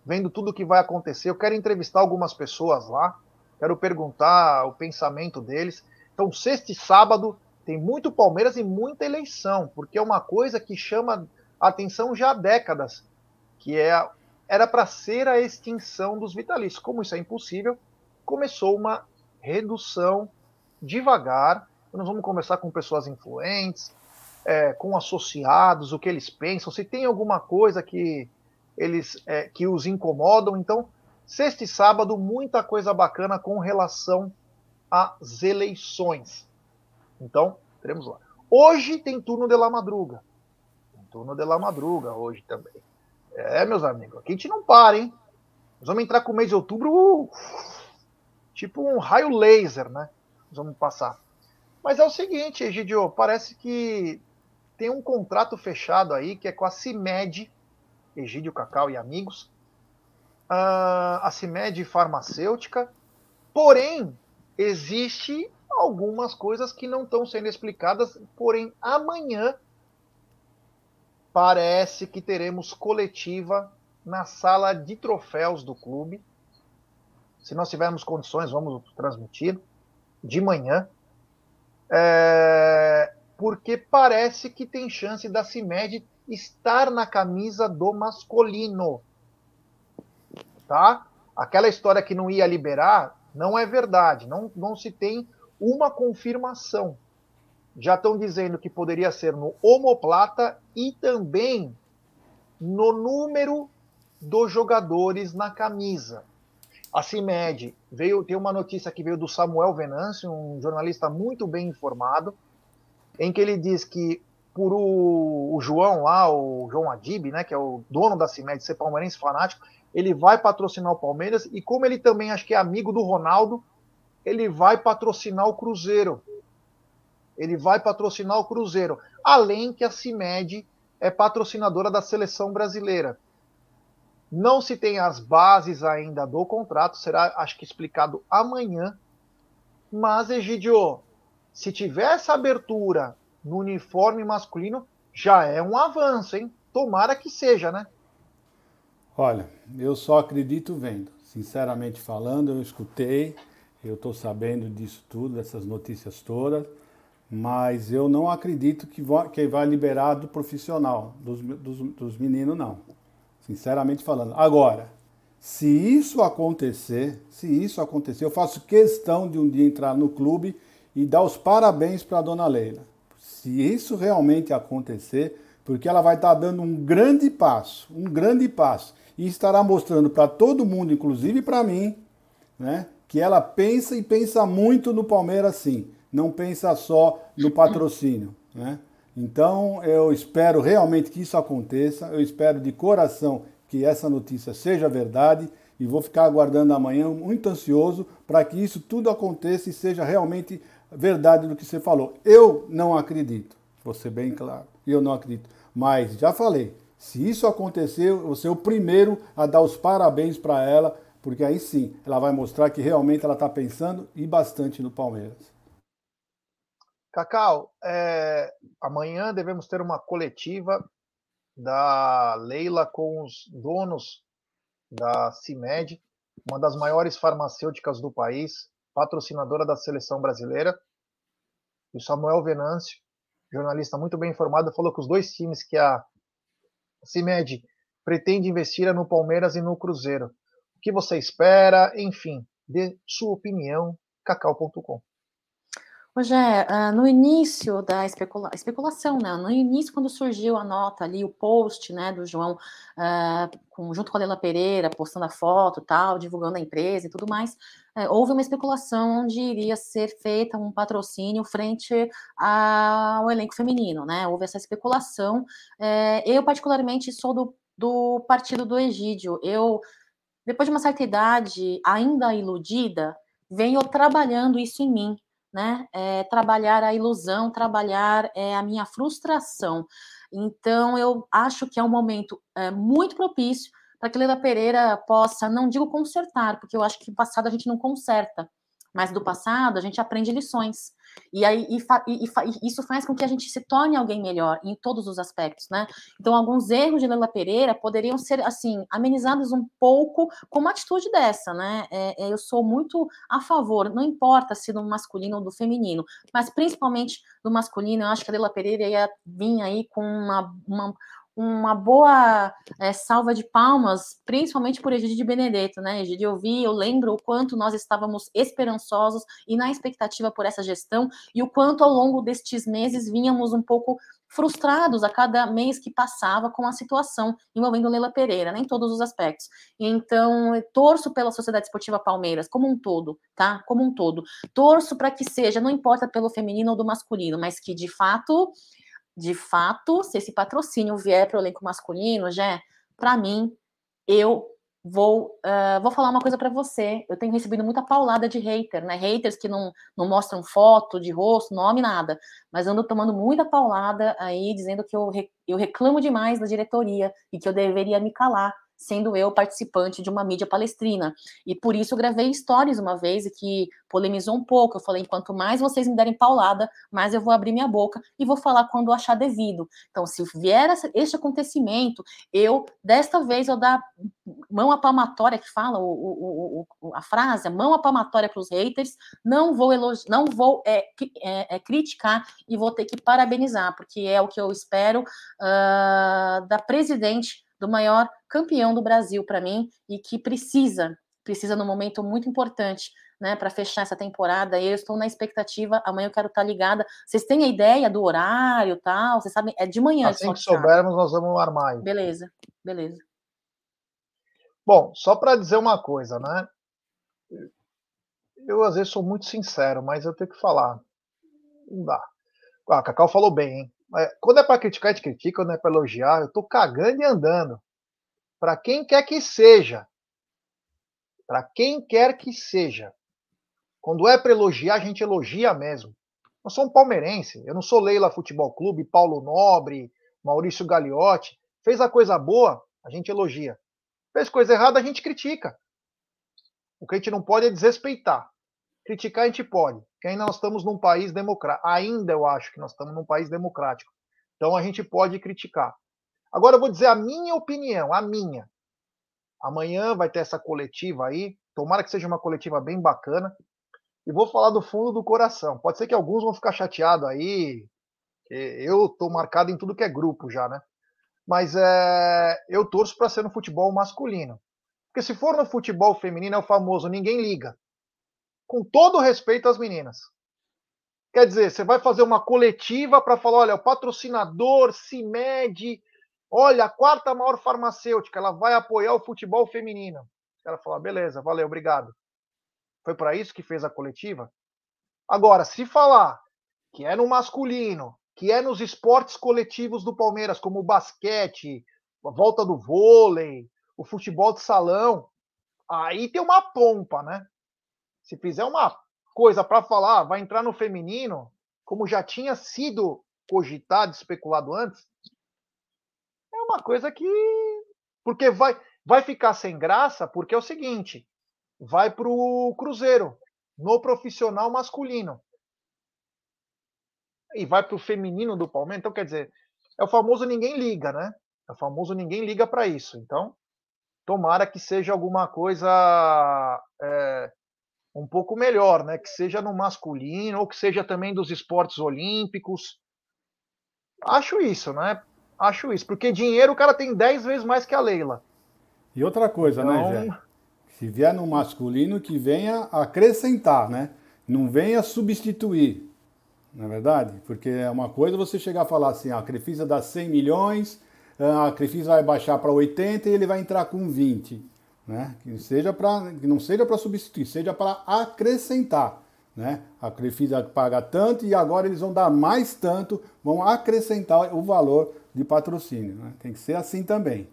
vendo tudo o que vai acontecer. Eu quero entrevistar algumas pessoas lá, quero perguntar o pensamento deles. Então, sexta e sábado tem muito Palmeiras e muita eleição, porque é uma coisa que chama atenção já há décadas, que é era para ser a extinção dos vitalícios. Como isso é impossível, começou uma redução devagar. Nós vamos conversar com pessoas influentes, é, com associados, o que eles pensam, se tem alguma coisa que eles é, que os incomodam. Então, sexta e sábado, muita coisa bacana com relação às eleições. Então, teremos lá. Hoje tem turno de la madruga. Tem turno de la madruga hoje também. É, meus amigos, aqui a gente não para, hein? Nós vamos entrar com o mês de outubro uh, tipo um raio laser, né? Nós vamos passar. Mas é o seguinte, Egidio, parece que tem um contrato fechado aí que é com a CIMED, Egídio Cacau e amigos, a CIMED farmacêutica, porém, existe algumas coisas que não estão sendo explicadas, porém, amanhã parece que teremos coletiva na sala de troféus do clube. Se nós tivermos condições, vamos transmitir de manhã. É, porque parece que tem chance da CIMED estar na camisa do masculino. Tá? Aquela história que não ia liberar não é verdade, não, não se tem uma confirmação. Já estão dizendo que poderia ser no homoplata e também no número dos jogadores na camisa. A CIMED veio, tem uma notícia que veio do Samuel Venâncio, um jornalista muito bem informado, em que ele diz que por o, o, João lá, o João Adib, né, que é o dono da CIMED, ser palmeirense fanático, ele vai patrocinar o Palmeiras e como ele também acho que é amigo do Ronaldo, ele vai patrocinar o Cruzeiro. Ele vai patrocinar o Cruzeiro, além que a CIMED é patrocinadora da seleção brasileira. Não se tem as bases ainda do contrato, será acho que explicado amanhã. Mas Egidio, se tiver essa abertura no uniforme masculino, já é um avanço, hein? Tomara que seja, né? Olha, eu só acredito vendo. Sinceramente falando, eu escutei, eu estou sabendo disso tudo, dessas notícias todas, mas eu não acredito que vai, que vai liberar do profissional, dos, dos, dos meninos, não. Sinceramente falando. Agora, se isso acontecer, se isso acontecer, eu faço questão de um dia entrar no clube e dar os parabéns para a dona Leila. Se isso realmente acontecer, porque ela vai estar dando um grande passo, um grande passo, e estará mostrando para todo mundo, inclusive para mim, né, que ela pensa e pensa muito no Palmeiras sim, não pensa só no patrocínio, né? Então eu espero realmente que isso aconteça, eu espero de coração que essa notícia seja verdade e vou ficar aguardando amanhã muito ansioso para que isso tudo aconteça e seja realmente verdade do que você falou. Eu não acredito, vou ser bem claro, eu não acredito. Mas já falei, se isso acontecer, eu vou ser o primeiro a dar os parabéns para ela, porque aí sim ela vai mostrar que realmente ela está pensando e bastante no Palmeiras. Cacau, é, amanhã devemos ter uma coletiva da Leila com os donos da CIMED, uma das maiores farmacêuticas do país, patrocinadora da seleção brasileira. E o Samuel Venâncio, jornalista muito bem informado, falou que os dois times que a CIMED pretende investir é no Palmeiras e no Cruzeiro. O que você espera? Enfim, dê sua opinião, cacau.com. Rogé, uh, no início da especula especulação, né? No início, quando surgiu a nota ali, o post, né, do João, uh, junto com a Leila Pereira, postando a foto tal, divulgando a empresa e tudo mais, uh, houve uma especulação onde iria ser feita um patrocínio frente ao elenco feminino, né? Houve essa especulação. Eh, eu, particularmente, sou do, do partido do Egídio. Eu, depois de uma certa idade, ainda iludida, venho trabalhando isso em mim né? É, trabalhar a ilusão, trabalhar é, a minha frustração. Então, eu acho que é um momento é, muito propício para que Leila Pereira possa, não digo consertar, porque eu acho que o passado a gente não conserta, mas do passado a gente aprende lições. E aí e, e, e, isso faz com que a gente se torne alguém melhor em todos os aspectos, né? Então, alguns erros de Leila Pereira poderiam ser assim amenizados um pouco com uma atitude dessa, né? É, é, eu sou muito a favor, não importa se do masculino ou do feminino, mas principalmente do masculino, eu acho que a Leila Pereira ia vir aí com uma, uma uma boa é, salva de palmas, principalmente por Egidio de Benedetto, né? Egidio, eu vi, eu lembro o quanto nós estávamos esperançosos e na expectativa por essa gestão e o quanto ao longo destes meses vínhamos um pouco frustrados a cada mês que passava com a situação envolvendo Leila Pereira, né, em todos os aspectos. Então, torço pela Sociedade Esportiva Palmeiras como um todo, tá? Como um todo. Torço para que seja, não importa pelo feminino ou do masculino, mas que de fato de fato, se esse patrocínio vier para o elenco masculino, já, para mim, eu vou, uh, vou falar uma coisa para você. Eu tenho recebido muita paulada de hater, né? Haters que não, não mostram foto de rosto, nome, nada. Mas ando tomando muita paulada aí, dizendo que eu, eu reclamo demais da diretoria e que eu deveria me calar sendo eu participante de uma mídia palestrina. E por isso eu gravei stories uma vez e que polemizou um pouco. Eu falei: quanto mais vocês me derem paulada, mais eu vou abrir minha boca e vou falar quando achar devido. Então, se vier este acontecimento, eu, desta vez, eu dar mão à palmatória, que fala o, o, o, a frase, mão à palmatória para os haters, não vou elogiar, não vou é, é, é, criticar e vou ter que parabenizar, porque é o que eu espero uh, da presidente do maior campeão do Brasil para mim e que precisa, precisa num momento muito importante, né, para fechar essa temporada. E eu estou na expectativa. Amanhã eu quero estar tá ligada. Vocês têm a ideia do horário, tal? Vocês sabem? É de manhã. Assim que soubermos, nós vamos armar. Aí. Beleza, beleza. Bom, só para dizer uma coisa, né? Eu às vezes sou muito sincero, mas eu tenho que falar. Não dá. Ah, a Cacau falou bem, hein? Quando é para criticar, a gente critica, quando é para elogiar, eu tô cagando e andando. Para quem quer que seja. Para quem quer que seja. Quando é para elogiar, a gente elogia mesmo. Eu sou um palmeirense, eu não sou Leila Futebol Clube, Paulo Nobre, Maurício Gagliotti. Fez a coisa boa, a gente elogia. Fez coisa errada, a gente critica. O que a gente não pode é desrespeitar. Criticar a gente pode, que ainda nós estamos num país democrático. Ainda eu acho que nós estamos num país democrático. Então a gente pode criticar. Agora eu vou dizer a minha opinião, a minha. Amanhã vai ter essa coletiva aí. Tomara que seja uma coletiva bem bacana. E vou falar do fundo do coração. Pode ser que alguns vão ficar chateados aí. Eu estou marcado em tudo que é grupo já, né? Mas é, eu torço para ser no futebol masculino. Porque se for no futebol feminino, é o famoso ninguém liga com todo respeito às meninas. Quer dizer, você vai fazer uma coletiva para falar: olha, o patrocinador se mede, olha, a quarta maior farmacêutica, ela vai apoiar o futebol feminino. O cara fala: beleza, valeu, obrigado. Foi para isso que fez a coletiva? Agora, se falar que é no masculino, que é nos esportes coletivos do Palmeiras, como o basquete, a volta do vôlei, o futebol de salão, aí tem uma pompa, né? Se fizer uma coisa para falar, vai entrar no feminino, como já tinha sido cogitado, especulado antes, é uma coisa que. Porque vai, vai ficar sem graça, porque é o seguinte: vai para o Cruzeiro, no profissional masculino. E vai para o feminino do Palmeiras. Então, quer dizer, é o famoso ninguém liga, né? É o famoso ninguém liga para isso. Então, tomara que seja alguma coisa é, um pouco melhor, né? Que seja no masculino ou que seja também dos esportes olímpicos. Acho isso, né? Acho isso, porque dinheiro o cara tem 10 vezes mais que a Leila. E outra coisa, né, então... né, Jé? Se vier no masculino, que venha acrescentar, né? Não venha substituir, não é verdade? Porque é uma coisa você chegar a falar assim, ah, a Crefisa dá 100 milhões, ah, a Crefisa vai baixar para 80 e ele vai entrar com 20 né? Que, seja pra, que não seja para substituir, seja para acrescentar. Né? A Crefisa paga tanto e agora eles vão dar mais tanto, vão acrescentar o valor de patrocínio. Né? Tem que ser assim também.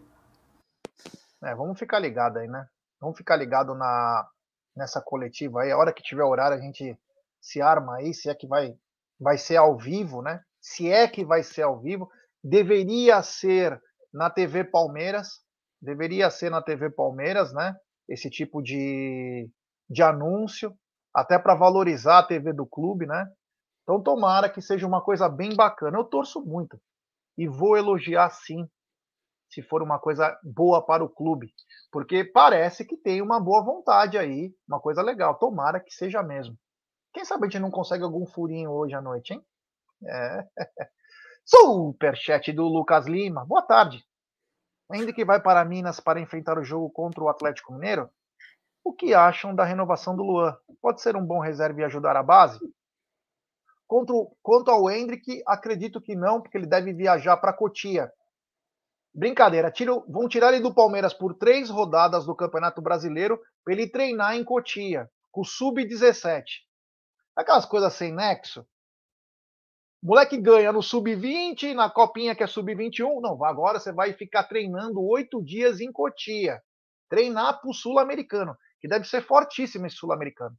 É, vamos ficar ligado aí, né? Vamos ficar ligado na, nessa coletiva aí. A hora que tiver horário, a gente se arma aí, se é que vai, vai ser ao vivo, né? Se é que vai ser ao vivo. Deveria ser na TV Palmeiras, deveria ser na TV Palmeiras, né? Esse tipo de, de anúncio, até para valorizar a TV do clube, né? Então tomara que seja uma coisa bem bacana. Eu torço muito e vou elogiar sim, se for uma coisa boa para o clube, porque parece que tem uma boa vontade aí, uma coisa legal. Tomara que seja mesmo. Quem sabe a gente não consegue algum furinho hoje à noite, hein? É. Superchat do Lucas Lima. Boa tarde. Ainda que vai para Minas para enfrentar o jogo contra o Atlético Mineiro, o que acham da renovação do Luan? Pode ser um bom reserva e ajudar a base? Quanto, quanto ao Hendrick, acredito que não, porque ele deve viajar para Cotia. Brincadeira, tiro, vão tirar ele do Palmeiras por três rodadas do Campeonato Brasileiro para ele treinar em Cotia, com o Sub-17. Aquelas coisas sem nexo. Moleque ganha no Sub-20, na copinha que é Sub-21. Não, agora você vai ficar treinando oito dias em Cotia. Treinar para o Sul-Americano, que deve ser fortíssimo esse Sul-Americano.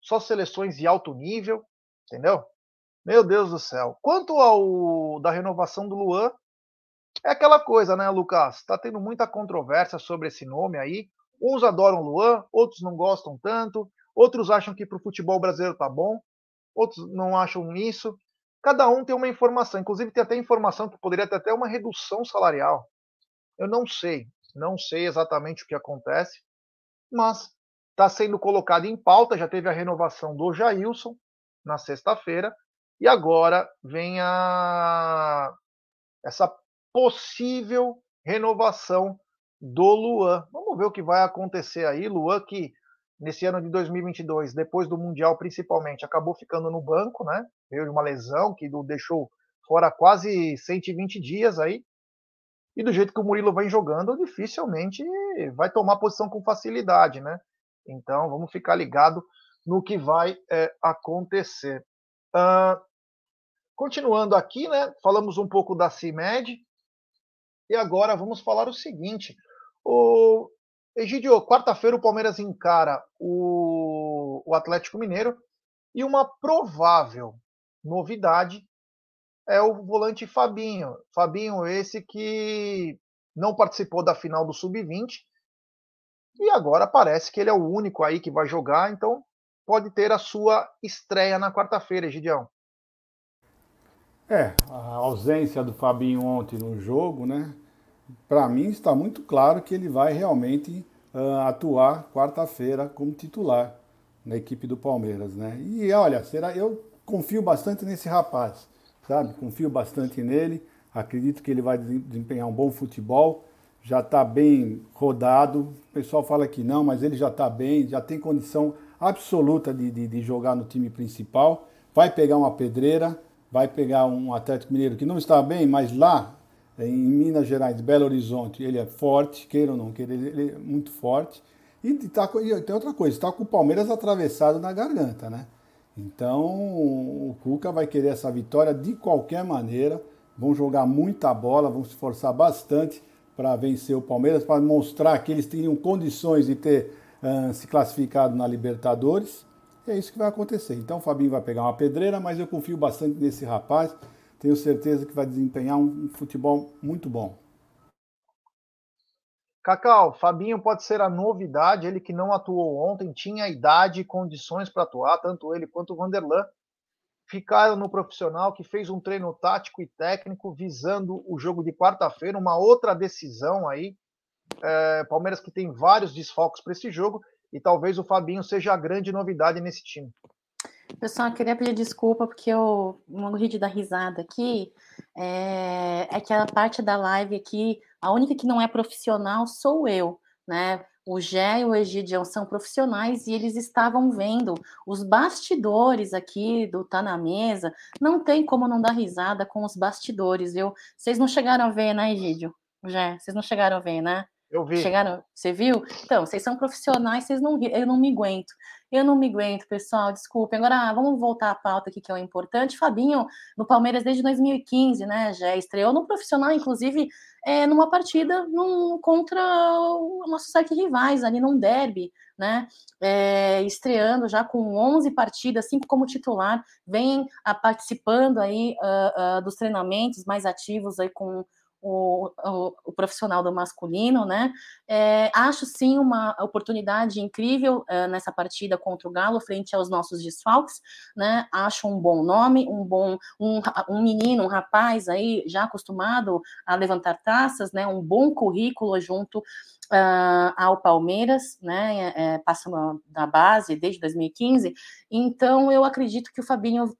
Só seleções de alto nível, entendeu? Meu Deus do céu. Quanto ao da renovação do Luan, é aquela coisa, né, Lucas? Está tendo muita controvérsia sobre esse nome aí. Uns adoram Luan, outros não gostam tanto, outros acham que para o futebol brasileiro tá bom, outros não acham isso. Cada um tem uma informação. Inclusive, tem até informação que poderia ter até uma redução salarial. Eu não sei, não sei exatamente o que acontece, mas está sendo colocado em pauta. Já teve a renovação do Jailson na sexta-feira, e agora vem a... essa possível renovação do Luan. Vamos ver o que vai acontecer aí. Luan, que nesse ano de 2022, depois do Mundial principalmente, acabou ficando no banco, né? Veio de uma lesão que o deixou fora quase 120 dias aí. E do jeito que o Murilo vem jogando, dificilmente vai tomar posição com facilidade, né? Então vamos ficar ligado no que vai é, acontecer. Uh, Continuando aqui, né, falamos um pouco da CIMED e agora vamos falar o seguinte. O Egidio, quarta-feira o Palmeiras encara o, o Atlético Mineiro e uma provável novidade é o volante Fabinho. Fabinho esse que não participou da final do Sub-20 e agora parece que ele é o único aí que vai jogar, então pode ter a sua estreia na quarta-feira, Egidião. É, a ausência do Fabinho ontem no jogo, né? Para mim está muito claro que ele vai realmente uh, atuar quarta-feira como titular na equipe do Palmeiras, né? E olha, será eu confio bastante nesse rapaz, sabe? Confio bastante nele. Acredito que ele vai desempenhar um bom futebol. Já está bem rodado. O pessoal fala que não, mas ele já está bem, já tem condição absoluta de, de, de jogar no time principal. Vai pegar uma pedreira vai pegar um Atlético Mineiro que não está bem, mas lá em Minas Gerais, Belo Horizonte, ele é forte, queira ou não queira, ele é muito forte. E, tá, e tem outra coisa, está com o Palmeiras atravessado na garganta, né? Então o Cuca vai querer essa vitória de qualquer maneira. Vão jogar muita bola, vão se esforçar bastante para vencer o Palmeiras, para mostrar que eles teriam condições de ter uh, se classificado na Libertadores é isso que vai acontecer. Então o Fabinho vai pegar uma pedreira, mas eu confio bastante nesse rapaz. Tenho certeza que vai desempenhar um futebol muito bom. Cacau, Fabinho pode ser a novidade, ele que não atuou ontem, tinha idade e condições para atuar, tanto ele quanto o Vanderlan ficaram no profissional que fez um treino tático e técnico visando o jogo de quarta-feira, uma outra decisão aí. É, Palmeiras que tem vários desfalques para esse jogo e talvez o Fabinho seja a grande novidade nesse time. Pessoal, queria pedir desculpa porque eu morri de dar risada aqui. É, é que a parte da live aqui, a única que não é profissional sou eu, né? O Gé e o Egidião são profissionais e eles estavam vendo os bastidores aqui do Tá na Mesa. Não tem como não dar risada com os bastidores, viu? Vocês não chegaram a ver, né, Egídio? Gé, vocês não chegaram a ver, né? Eu vi. Chegaram, você viu? Então, vocês são profissionais, vocês não eu não me aguento. Eu não me aguento, pessoal, desculpem. Agora, vamos voltar à pauta aqui, que é o importante. Fabinho, no Palmeiras desde 2015, né? Já estreou no profissional, inclusive, é, numa partida num, contra os nossos rivais ali num derby, né? É, estreando já com 11 partidas, cinco como titular, vem a, participando aí uh, uh, dos treinamentos mais ativos aí com o, o, o, profissional do masculino, né? É, acho sim uma oportunidade incrível é, nessa partida contra o Galo, frente aos nossos desfalques, né? Acho um bom nome, um bom, um, um menino, um rapaz aí já acostumado a levantar taças, né? Um bom currículo junto Uh, ao Palmeiras, né, é, passando da base desde 2015. Então, eu acredito que o Fabinho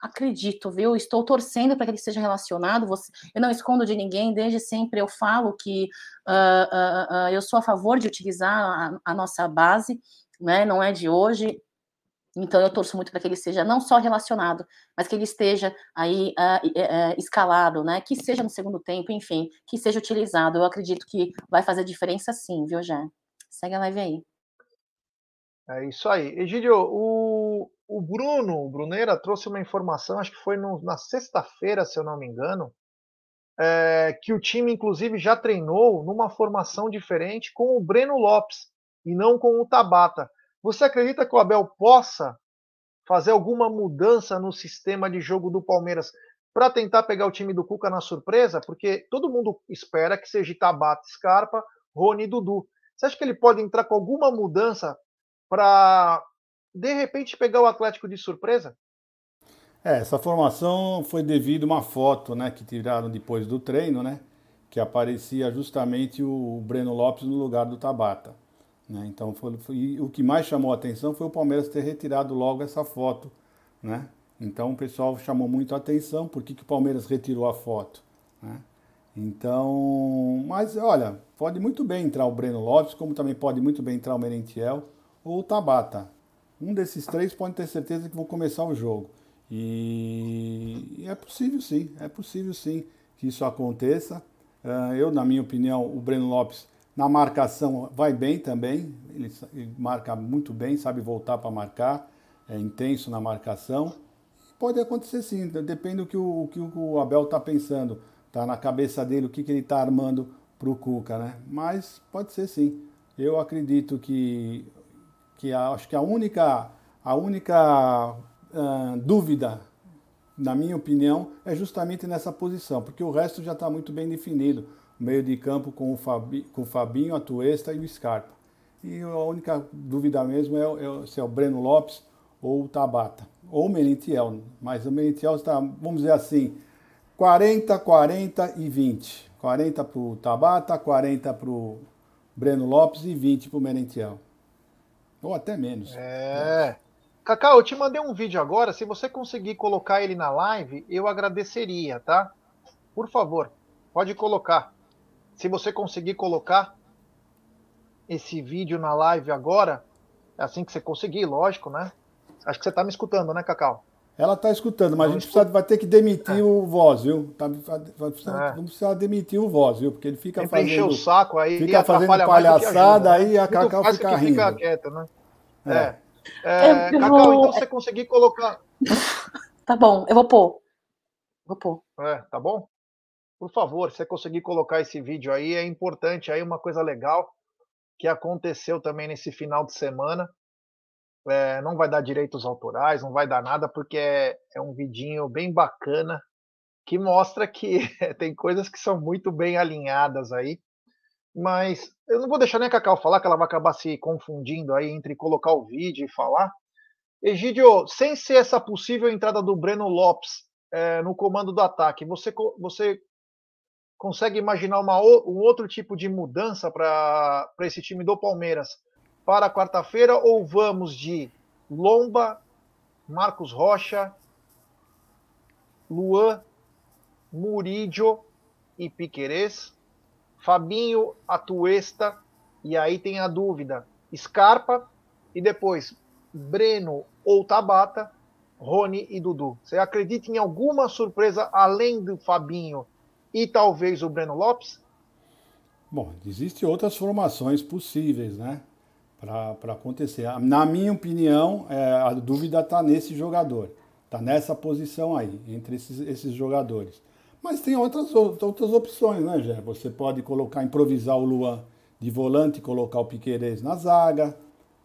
acredito, viu? Estou torcendo para que ele seja relacionado. Você, eu não escondo de ninguém, desde sempre eu falo que uh, uh, uh, eu sou a favor de utilizar a, a nossa base, né? Não é de hoje. Então eu torço muito para que ele seja não só relacionado, mas que ele esteja aí uh, uh, escalado, né? Que seja no segundo tempo, enfim, que seja utilizado. Eu acredito que vai fazer diferença sim, viu, Jé? Segue a live aí. É isso aí. Egídio, o, o Bruno, o Bruneira, trouxe uma informação, acho que foi no, na sexta-feira, se eu não me engano, é, que o time, inclusive, já treinou numa formação diferente com o Breno Lopes e não com o Tabata. Você acredita que o Abel possa fazer alguma mudança no sistema de jogo do Palmeiras para tentar pegar o time do Cuca na surpresa? Porque todo mundo espera que seja Tabata, Scarpa, Rony e Dudu. Você acha que ele pode entrar com alguma mudança para de repente pegar o Atlético de surpresa? É, essa formação foi devido a uma foto, né, que tiraram depois do treino, né, que aparecia justamente o Breno Lopes no lugar do Tabata. Né? Então, foi, foi, o que mais chamou a atenção foi o Palmeiras ter retirado logo essa foto, né? Então, o pessoal chamou muito a atenção, por que, que o Palmeiras retirou a foto, né? Então, mas olha, pode muito bem entrar o Breno Lopes, como também pode muito bem entrar o Merentiel, ou o Tabata. Um desses três pode ter certeza que vão começar o jogo. E é possível sim, é possível sim que isso aconteça. Ah, eu, na minha opinião, o Breno Lopes na marcação vai bem também, ele, marca muito bem, sabe voltar para marcar, é intenso na marcação. Pode acontecer sim, depende do que o, que o Abel está pensando, está na cabeça dele, o que, que ele está armando para o Cuca, né? Mas pode ser sim. Eu acredito que que a, acho que a única, a única uh, dúvida, na minha opinião, é justamente nessa posição, porque o resto já está muito bem definido. O meio de campo com o, Fabi, com o Fabinho, a Tuesta e o Scarpa. E a única dúvida mesmo é, é se é o Breno Lopes ou o Tabata, ou o Merentiel. Mas o Merentiel está, vamos dizer assim, 40, 40 e 20. 40 para o Tabata, 40 para o Breno Lopes e 20 para o Merentiel. Ou até menos. É. Cacau, eu te mandei um vídeo agora. Se você conseguir colocar ele na live, eu agradeceria, tá? Por favor, pode colocar. Se você conseguir colocar esse vídeo na live agora, é assim que você conseguir, lógico, né? Acho que você tá me escutando, né, Cacau? Ela tá escutando, mas a gente precisa, vai ter que demitir é. o voz, viu? Tá, vai precisar, é. Vamos precisar demitir o voz, viu? Porque ele fica Sempre fazendo. o saco aí, fica fazendo palhaçada, aí a Cacau fica rindo. Fica quieta, né? É. é. é Cacau, vou... então você conseguir colocar. Tá bom, eu vou pôr. Vou pôr. É, tá bom? Por favor, se você conseguir colocar esse vídeo aí, é importante aí uma coisa legal que aconteceu também nesse final de semana. É, não vai dar direitos autorais, não vai dar nada, porque é, é um vidinho bem bacana que mostra que tem coisas que são muito bem alinhadas aí. Mas eu não vou deixar nem a Cacau falar, que ela vai acabar se confundindo aí entre colocar o vídeo e falar. Egídio, sem ser essa possível entrada do Breno Lopes é, no comando do ataque, você, você consegue imaginar uma, um outro tipo de mudança para esse time do Palmeiras para quarta-feira ou vamos de Lomba, Marcos Rocha, Luan, Murídio e Piquerez, Fabinho, Atuesta e aí tem a dúvida, Scarpa e depois Breno ou Tabata, Rony e Dudu. Você acredita em alguma surpresa além do Fabinho e talvez o Breno Lopes? Bom, existem outras formações possíveis, né? Para acontecer. Na minha opinião, é, a dúvida está nesse jogador, está nessa posição aí, entre esses, esses jogadores. Mas tem outras, outras opções, né, Jé? Você pode colocar, improvisar o Luan de volante colocar o Piqueires na zaga,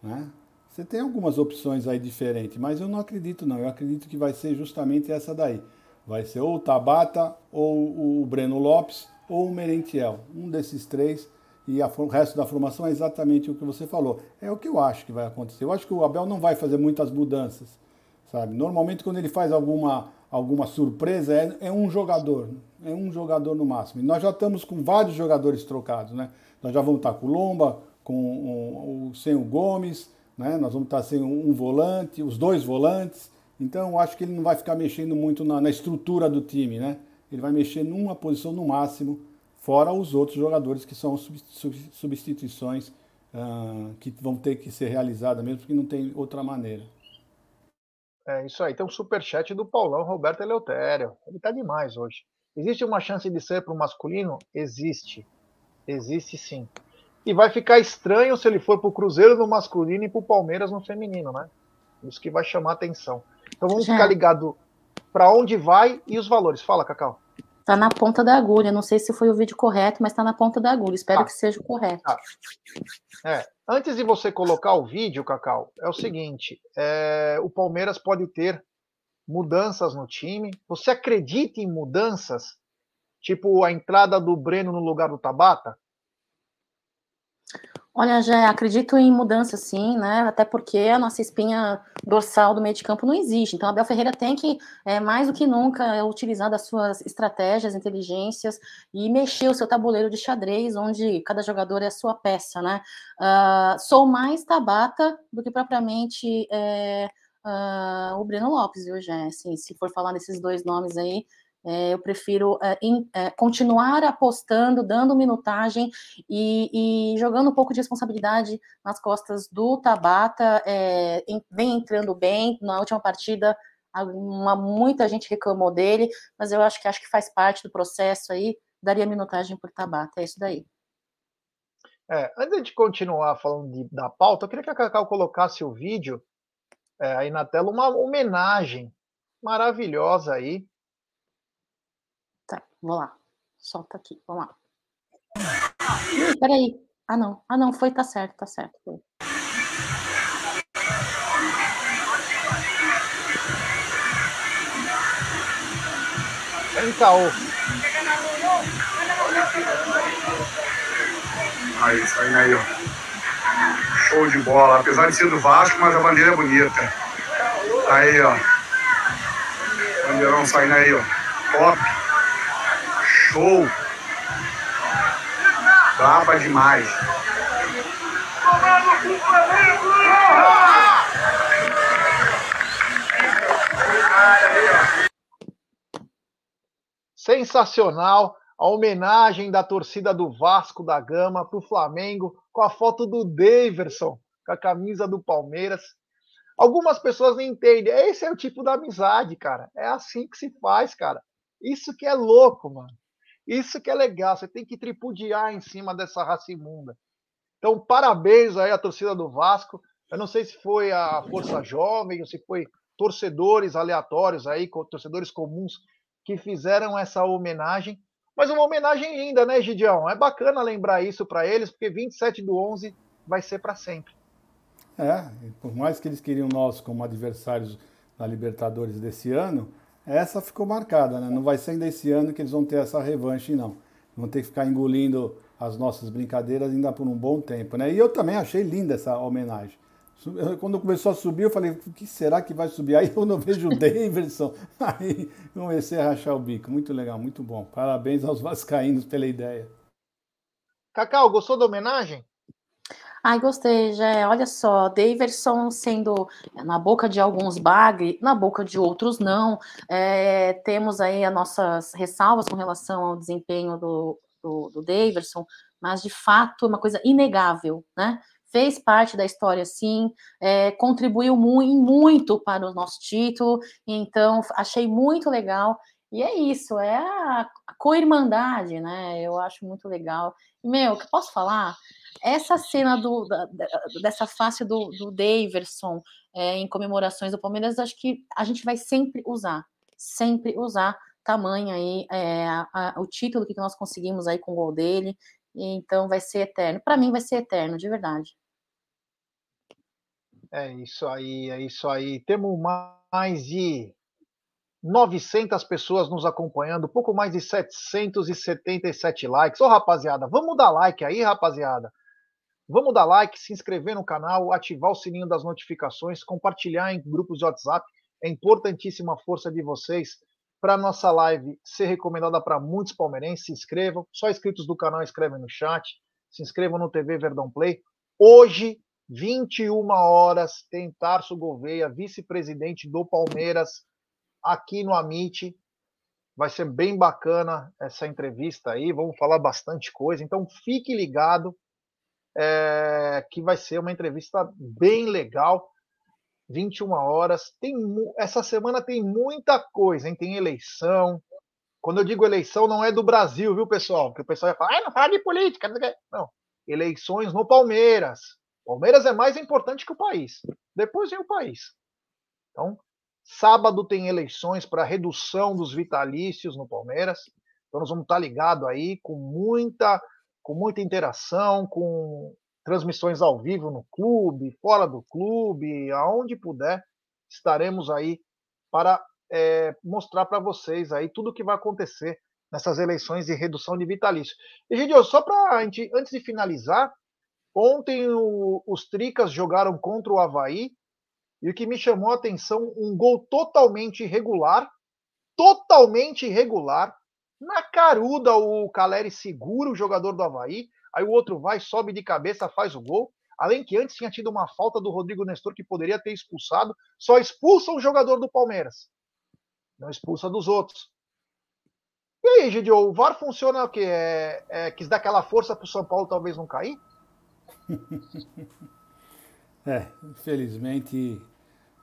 né? Você tem algumas opções aí diferentes, mas eu não acredito não. Eu acredito que vai ser justamente essa daí. Vai ser ou o Tabata, ou o Breno Lopes, ou o Merentiel. Um desses três e a, o resto da formação é exatamente o que você falou. É o que eu acho que vai acontecer. Eu acho que o Abel não vai fazer muitas mudanças, sabe? Normalmente quando ele faz alguma, alguma surpresa é, é um jogador, é um jogador no máximo. E nós já estamos com vários jogadores trocados, né? Nós já vamos estar com o Lomba, com um, um, sem o Gomes, né? Nós vamos estar sem um volante, os dois volantes. Então, eu acho que ele não vai ficar mexendo muito na, na estrutura do time, né? Ele vai mexer numa posição no máximo, fora os outros jogadores que são substituições uh, que vão ter que ser realizadas mesmo, porque não tem outra maneira. É isso aí. Tem um superchat do Paulão Roberto Eleutério. Ele tá demais hoje. Existe uma chance de ser para o masculino? Existe. Existe sim. E vai ficar estranho se ele for para o Cruzeiro no masculino e para o Palmeiras no feminino, né? Isso que vai chamar atenção. Então vamos Já. ficar ligado para onde vai e os valores. Fala, Cacau. Tá na ponta da agulha. Não sei se foi o vídeo correto, mas tá na ponta da agulha. Espero ah. que seja o correto. Ah. É. Antes de você colocar o vídeo, Cacau, é o seguinte: é, o Palmeiras pode ter mudanças no time. Você acredita em mudanças? Tipo a entrada do Breno no lugar do Tabata? Olha, já acredito em mudança sim, né? Até porque a nossa espinha dorsal do meio de campo não existe. Então, Abel Ferreira tem que, é, mais do que nunca, utilizar das suas estratégias, inteligências e mexer o seu tabuleiro de xadrez, onde cada jogador é a sua peça, né? Uh, sou mais Tabata do que propriamente é, uh, o Breno Lopes, viu, Jé? Assim, se for falar desses dois nomes aí, é, eu prefiro é, in, é, continuar apostando, dando minutagem e, e, jogando um pouco de responsabilidade nas costas do Tabata. É, em, vem entrando bem. Na última partida, uma, muita gente reclamou dele, mas eu acho que acho que faz parte do processo aí. Daria minutagem por Tabata. É isso daí. É, antes de continuar falando de, da pauta, eu queria que a Cacau colocasse o vídeo é, aí na tela, uma homenagem maravilhosa aí Vou lá. Solta aqui. Vamos lá. Peraí. Ah, não. Ah, não. Foi, tá certo, tá certo. Foi. Vem, Caô. Aí, isso aí, aí, ó. Show de bola. Apesar de ser do Vasco, mas a bandeira é bonita. Aí, ó. Bandeirão saindo aí, ó. Top. Show! Brava demais. Sensacional a homenagem da torcida do Vasco da Gama para o Flamengo com a foto do Daverson com a camisa do Palmeiras. Algumas pessoas não entendem. Esse é o tipo da amizade, cara. É assim que se faz, cara. Isso que é louco, mano. Isso que é legal, você tem que tripudiar em cima dessa raça imunda. Então, parabéns aí à torcida do Vasco. Eu não sei se foi a Força Jovem ou se foi torcedores aleatórios aí, torcedores comuns que fizeram essa homenagem. Mas uma homenagem linda, né, Gidião? É bacana lembrar isso para eles, porque 27 do 11 vai ser para sempre. É, por mais que eles queriam nós como adversários na Libertadores desse ano, essa ficou marcada, né? Não vai ser ainda esse ano que eles vão ter essa revanche, não. Vão ter que ficar engolindo as nossas brincadeiras ainda por um bom tempo, né? E eu também achei linda essa homenagem. Quando começou a subir, eu falei, o que será que vai subir? Aí eu não vejo o Davidson, aí comecei a rachar o bico. Muito legal, muito bom. Parabéns aos vascaínos pela ideia. Cacau, gostou da homenagem? Ai, gostei, já. Olha só, Daverson sendo na boca de alguns bagre, na boca de outros não. É, temos aí as nossas ressalvas com relação ao desempenho do, do, do Daverson, mas de fato é uma coisa inegável, né? Fez parte da história, sim, é, contribuiu muito, muito para o nosso título, então achei muito legal. E é isso, é a, co-irmandade, né? Eu acho muito legal. Meu, o que posso falar? Essa cena do, da, dessa face do, do Daverson é, em comemorações do Palmeiras, acho que a gente vai sempre usar, sempre usar tamanho aí, é, a, o título que nós conseguimos aí com o gol dele, então vai ser eterno. Para mim vai ser eterno, de verdade. É isso aí, é isso aí. Temos mais de 900 pessoas nos acompanhando, pouco mais de 777 likes. Ô, rapaziada, vamos dar like aí, rapaziada. Vamos dar like, se inscrever no canal, ativar o sininho das notificações, compartilhar em grupos de WhatsApp. É importantíssima a força de vocês para nossa live ser recomendada para muitos palmeirenses. Se inscrevam. Só inscritos do canal escrevem no chat. Se inscrevam no TV Verdão Play. Hoje 21 horas, tem Tarso Gouveia, vice-presidente do Palmeiras, aqui no Amit. Vai ser bem bacana essa entrevista aí, vamos falar bastante coisa. Então fique ligado, é, que vai ser uma entrevista bem legal. 21 horas. Tem, essa semana tem muita coisa, hein? Tem eleição. Quando eu digo eleição, não é do Brasil, viu, pessoal? Porque o pessoal vai falar, ah, não fala de política. Não, eleições no Palmeiras. Palmeiras é mais importante que o país. Depois vem o país. Então, sábado tem eleições para redução dos vitalícios no Palmeiras. Então nós vamos estar ligados aí com muita, com muita interação, com transmissões ao vivo no clube, fora do clube, aonde puder, estaremos aí para é, mostrar para vocês aí tudo o que vai acontecer nessas eleições de redução de vitalício. E, Gidio, só para antes de finalizar, ontem o, os Tricas jogaram contra o Havaí e o que me chamou a atenção, um gol totalmente irregular, totalmente irregular. Na caruda, o Caleri segura o jogador do Havaí, aí o outro vai, sobe de cabeça, faz o gol. Além que antes tinha tido uma falta do Rodrigo Nestor que poderia ter expulsado, só expulsa o jogador do Palmeiras. Não expulsa dos outros. E aí, Gidio, o VAR funciona o quê? É, é, quis dar aquela força para o São Paulo talvez não cair? é, infelizmente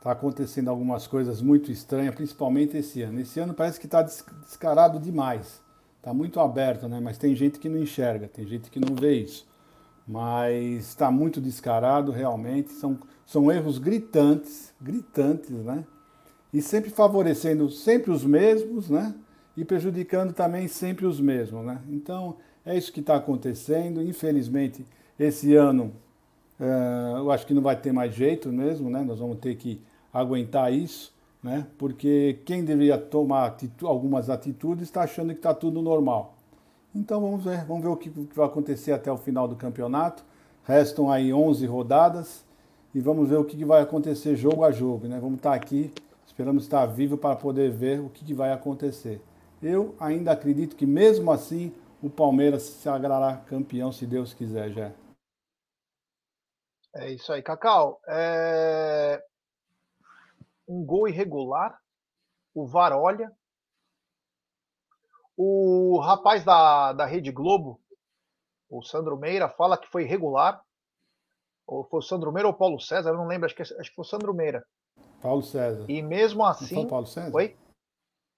está acontecendo algumas coisas muito estranhas, principalmente esse ano. Esse ano parece que está descarado demais. Está muito aberto, né? Mas tem gente que não enxerga, tem gente que não vê isso. Mas está muito descarado, realmente. São, são erros gritantes, gritantes, né? E sempre favorecendo sempre os mesmos, né? e prejudicando também sempre os mesmos. Né? Então, é isso que está acontecendo. Infelizmente, esse ano uh, eu acho que não vai ter mais jeito mesmo, né? nós vamos ter que aguentar isso, né? porque quem deveria tomar atitu algumas atitudes está achando que está tudo normal. Então vamos ver, vamos ver o que, vai acontecer até o final do campeonato. Restam aí 11 rodadas e vamos ver o que, vai acontecer jogo a jogo. Né? Vamos estar tá aqui, esperamos estar vivo para poder ver o que vai acontecer. Eu ainda acredito que mesmo assim o Palmeiras se agrará campeão, se Deus quiser, já. É isso aí, Cacau. É... Um gol irregular. O VAR olha. O rapaz da, da Rede Globo, o Sandro Meira, fala que foi irregular. Ou foi o Sandro Meira ou Paulo César, eu não lembro, acho que, acho que foi o Sandro Meira. Paulo César. E mesmo assim. Não foi Paulo César? Oi?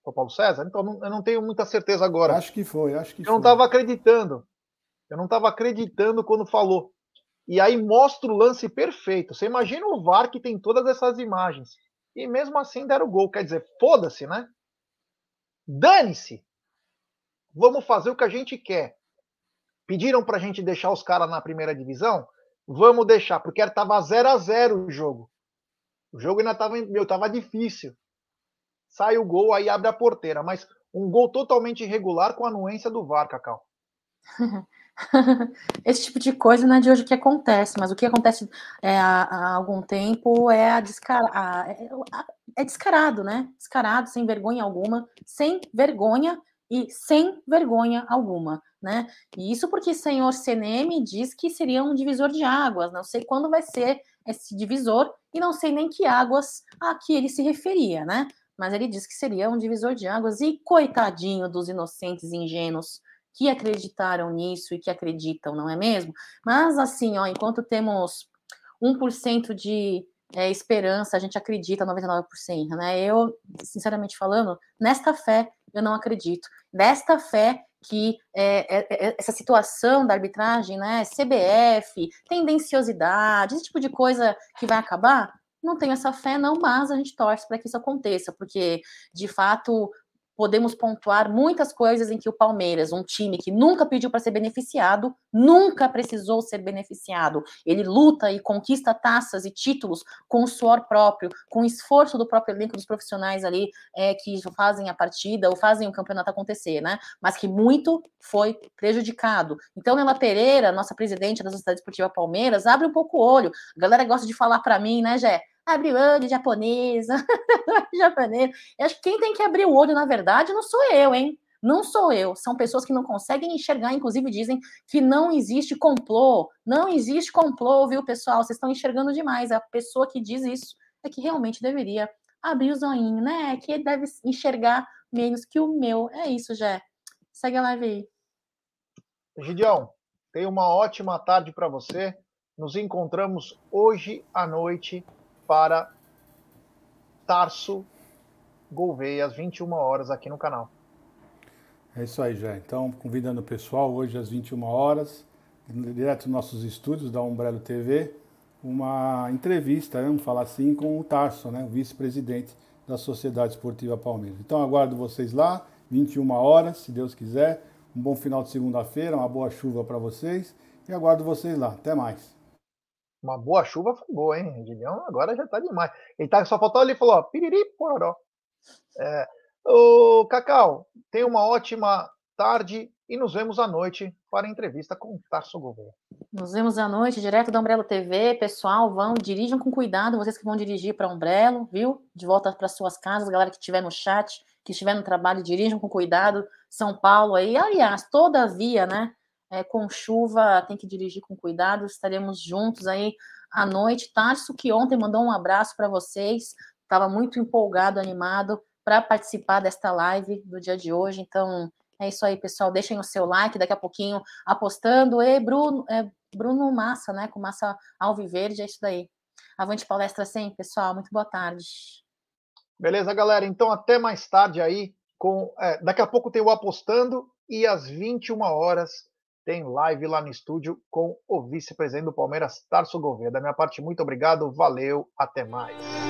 Foi o Paulo César? Então eu não tenho muita certeza agora. Acho que foi, acho que eu foi. não estava acreditando. Eu não estava acreditando quando falou. E aí mostra o lance perfeito. Você imagina o VAR que tem todas essas imagens. E mesmo assim deram o gol. Quer dizer, foda-se, né? Dane-se. Vamos fazer o que a gente quer. Pediram para a gente deixar os caras na primeira divisão? Vamos deixar, porque estava 0 a 0 o jogo. O jogo ainda estava tava difícil sai o gol, aí abre a porteira. Mas um gol totalmente irregular com a anuência do VAR, Cacau. Esse tipo de coisa não é de hoje que acontece, mas o que acontece é, há, algum tempo é, a é, é descarado, né? Descarado, sem vergonha alguma, sem vergonha e sem vergonha alguma, né? E isso porque o senhor CNM diz que seria um divisor de águas, não sei quando vai ser esse divisor e não sei nem que águas a que ele se referia, né? mas ele disse que seria um divisor de águas, e coitadinho dos inocentes ingênuos que acreditaram nisso e que acreditam, não é mesmo? Mas assim, ó, enquanto temos 1% de é, esperança, a gente acredita 99%, né? Eu, sinceramente falando, nesta fé eu não acredito. Nesta fé que é, é, é essa situação da arbitragem, né, CBF, tendenciosidade, esse tipo de coisa que vai acabar, não tenho essa fé, não, mas a gente torce para que isso aconteça, porque de fato podemos pontuar muitas coisas em que o Palmeiras, um time que nunca pediu para ser beneficiado, nunca precisou ser beneficiado. Ele luta e conquista taças e títulos com o suor próprio, com o esforço do próprio elenco dos profissionais ali é, que fazem a partida ou fazem o campeonato acontecer, né? Mas que muito foi prejudicado. Então, Nela Pereira, nossa presidente da Sociedade Esportiva Palmeiras, abre um pouco o olho. A galera gosta de falar para mim, né, Jé? Abre o olho, japonesa, japonesa. Eu acho que quem tem que abrir o olho, na verdade, não sou eu, hein? Não sou eu, são pessoas que não conseguem enxergar, inclusive dizem que não existe complô. Não existe complô, viu, pessoal? Vocês estão enxergando demais. A pessoa que diz isso é que realmente deveria abrir o zoinho, né? Que deve enxergar menos que o meu. É isso, Jé. Segue a live aí. Gideão, tenha uma ótima tarde para você. Nos encontramos hoje à noite para Tarso Gouveia, às 21 horas, aqui no canal. É isso aí, já. Então, convidando o pessoal hoje às 21 horas, direto dos nossos estúdios da Umbrello TV, uma entrevista, vamos falar assim, com o Tarso, né, o vice-presidente da Sociedade Esportiva Palmeiras. Então, aguardo vocês lá, 21 horas, se Deus quiser. Um bom final de segunda-feira, uma boa chuva para vocês e aguardo vocês lá. Até mais. Uma boa chuva foi boa, hein? Gideão agora já tá demais. Ele tá, só faltou ali e falou, ó, piriri, pororó. É, ô, Cacau, tenha uma ótima tarde e nos vemos à noite para a entrevista com o Tarso Gouveia. Nos vemos à noite, direto da Umbrello TV. Pessoal, vão, dirijam com cuidado, vocês que vão dirigir para Umbrello, viu? De volta para suas casas, galera que estiver no chat, que estiver no trabalho, dirijam com cuidado. São Paulo aí, aliás, todavia, né? É, com chuva, tem que dirigir com cuidado. Estaremos juntos aí à noite. Tarso, que ontem mandou um abraço para vocês, estava muito empolgado, animado para participar desta live do dia de hoje. Então, é isso aí, pessoal. Deixem o seu like, daqui a pouquinho apostando. E Bruno, é, Bruno Massa, né? Com massa alviverde, é isso daí. Avante palestra sempre, pessoal. Muito boa tarde. Beleza, galera. Então, até mais tarde aí. Com, é, daqui a pouco tem o apostando e às 21 horas tem live lá no estúdio com o vice-presidente do Palmeiras, Tarso Gouveia. Da minha parte, muito obrigado, valeu, até mais.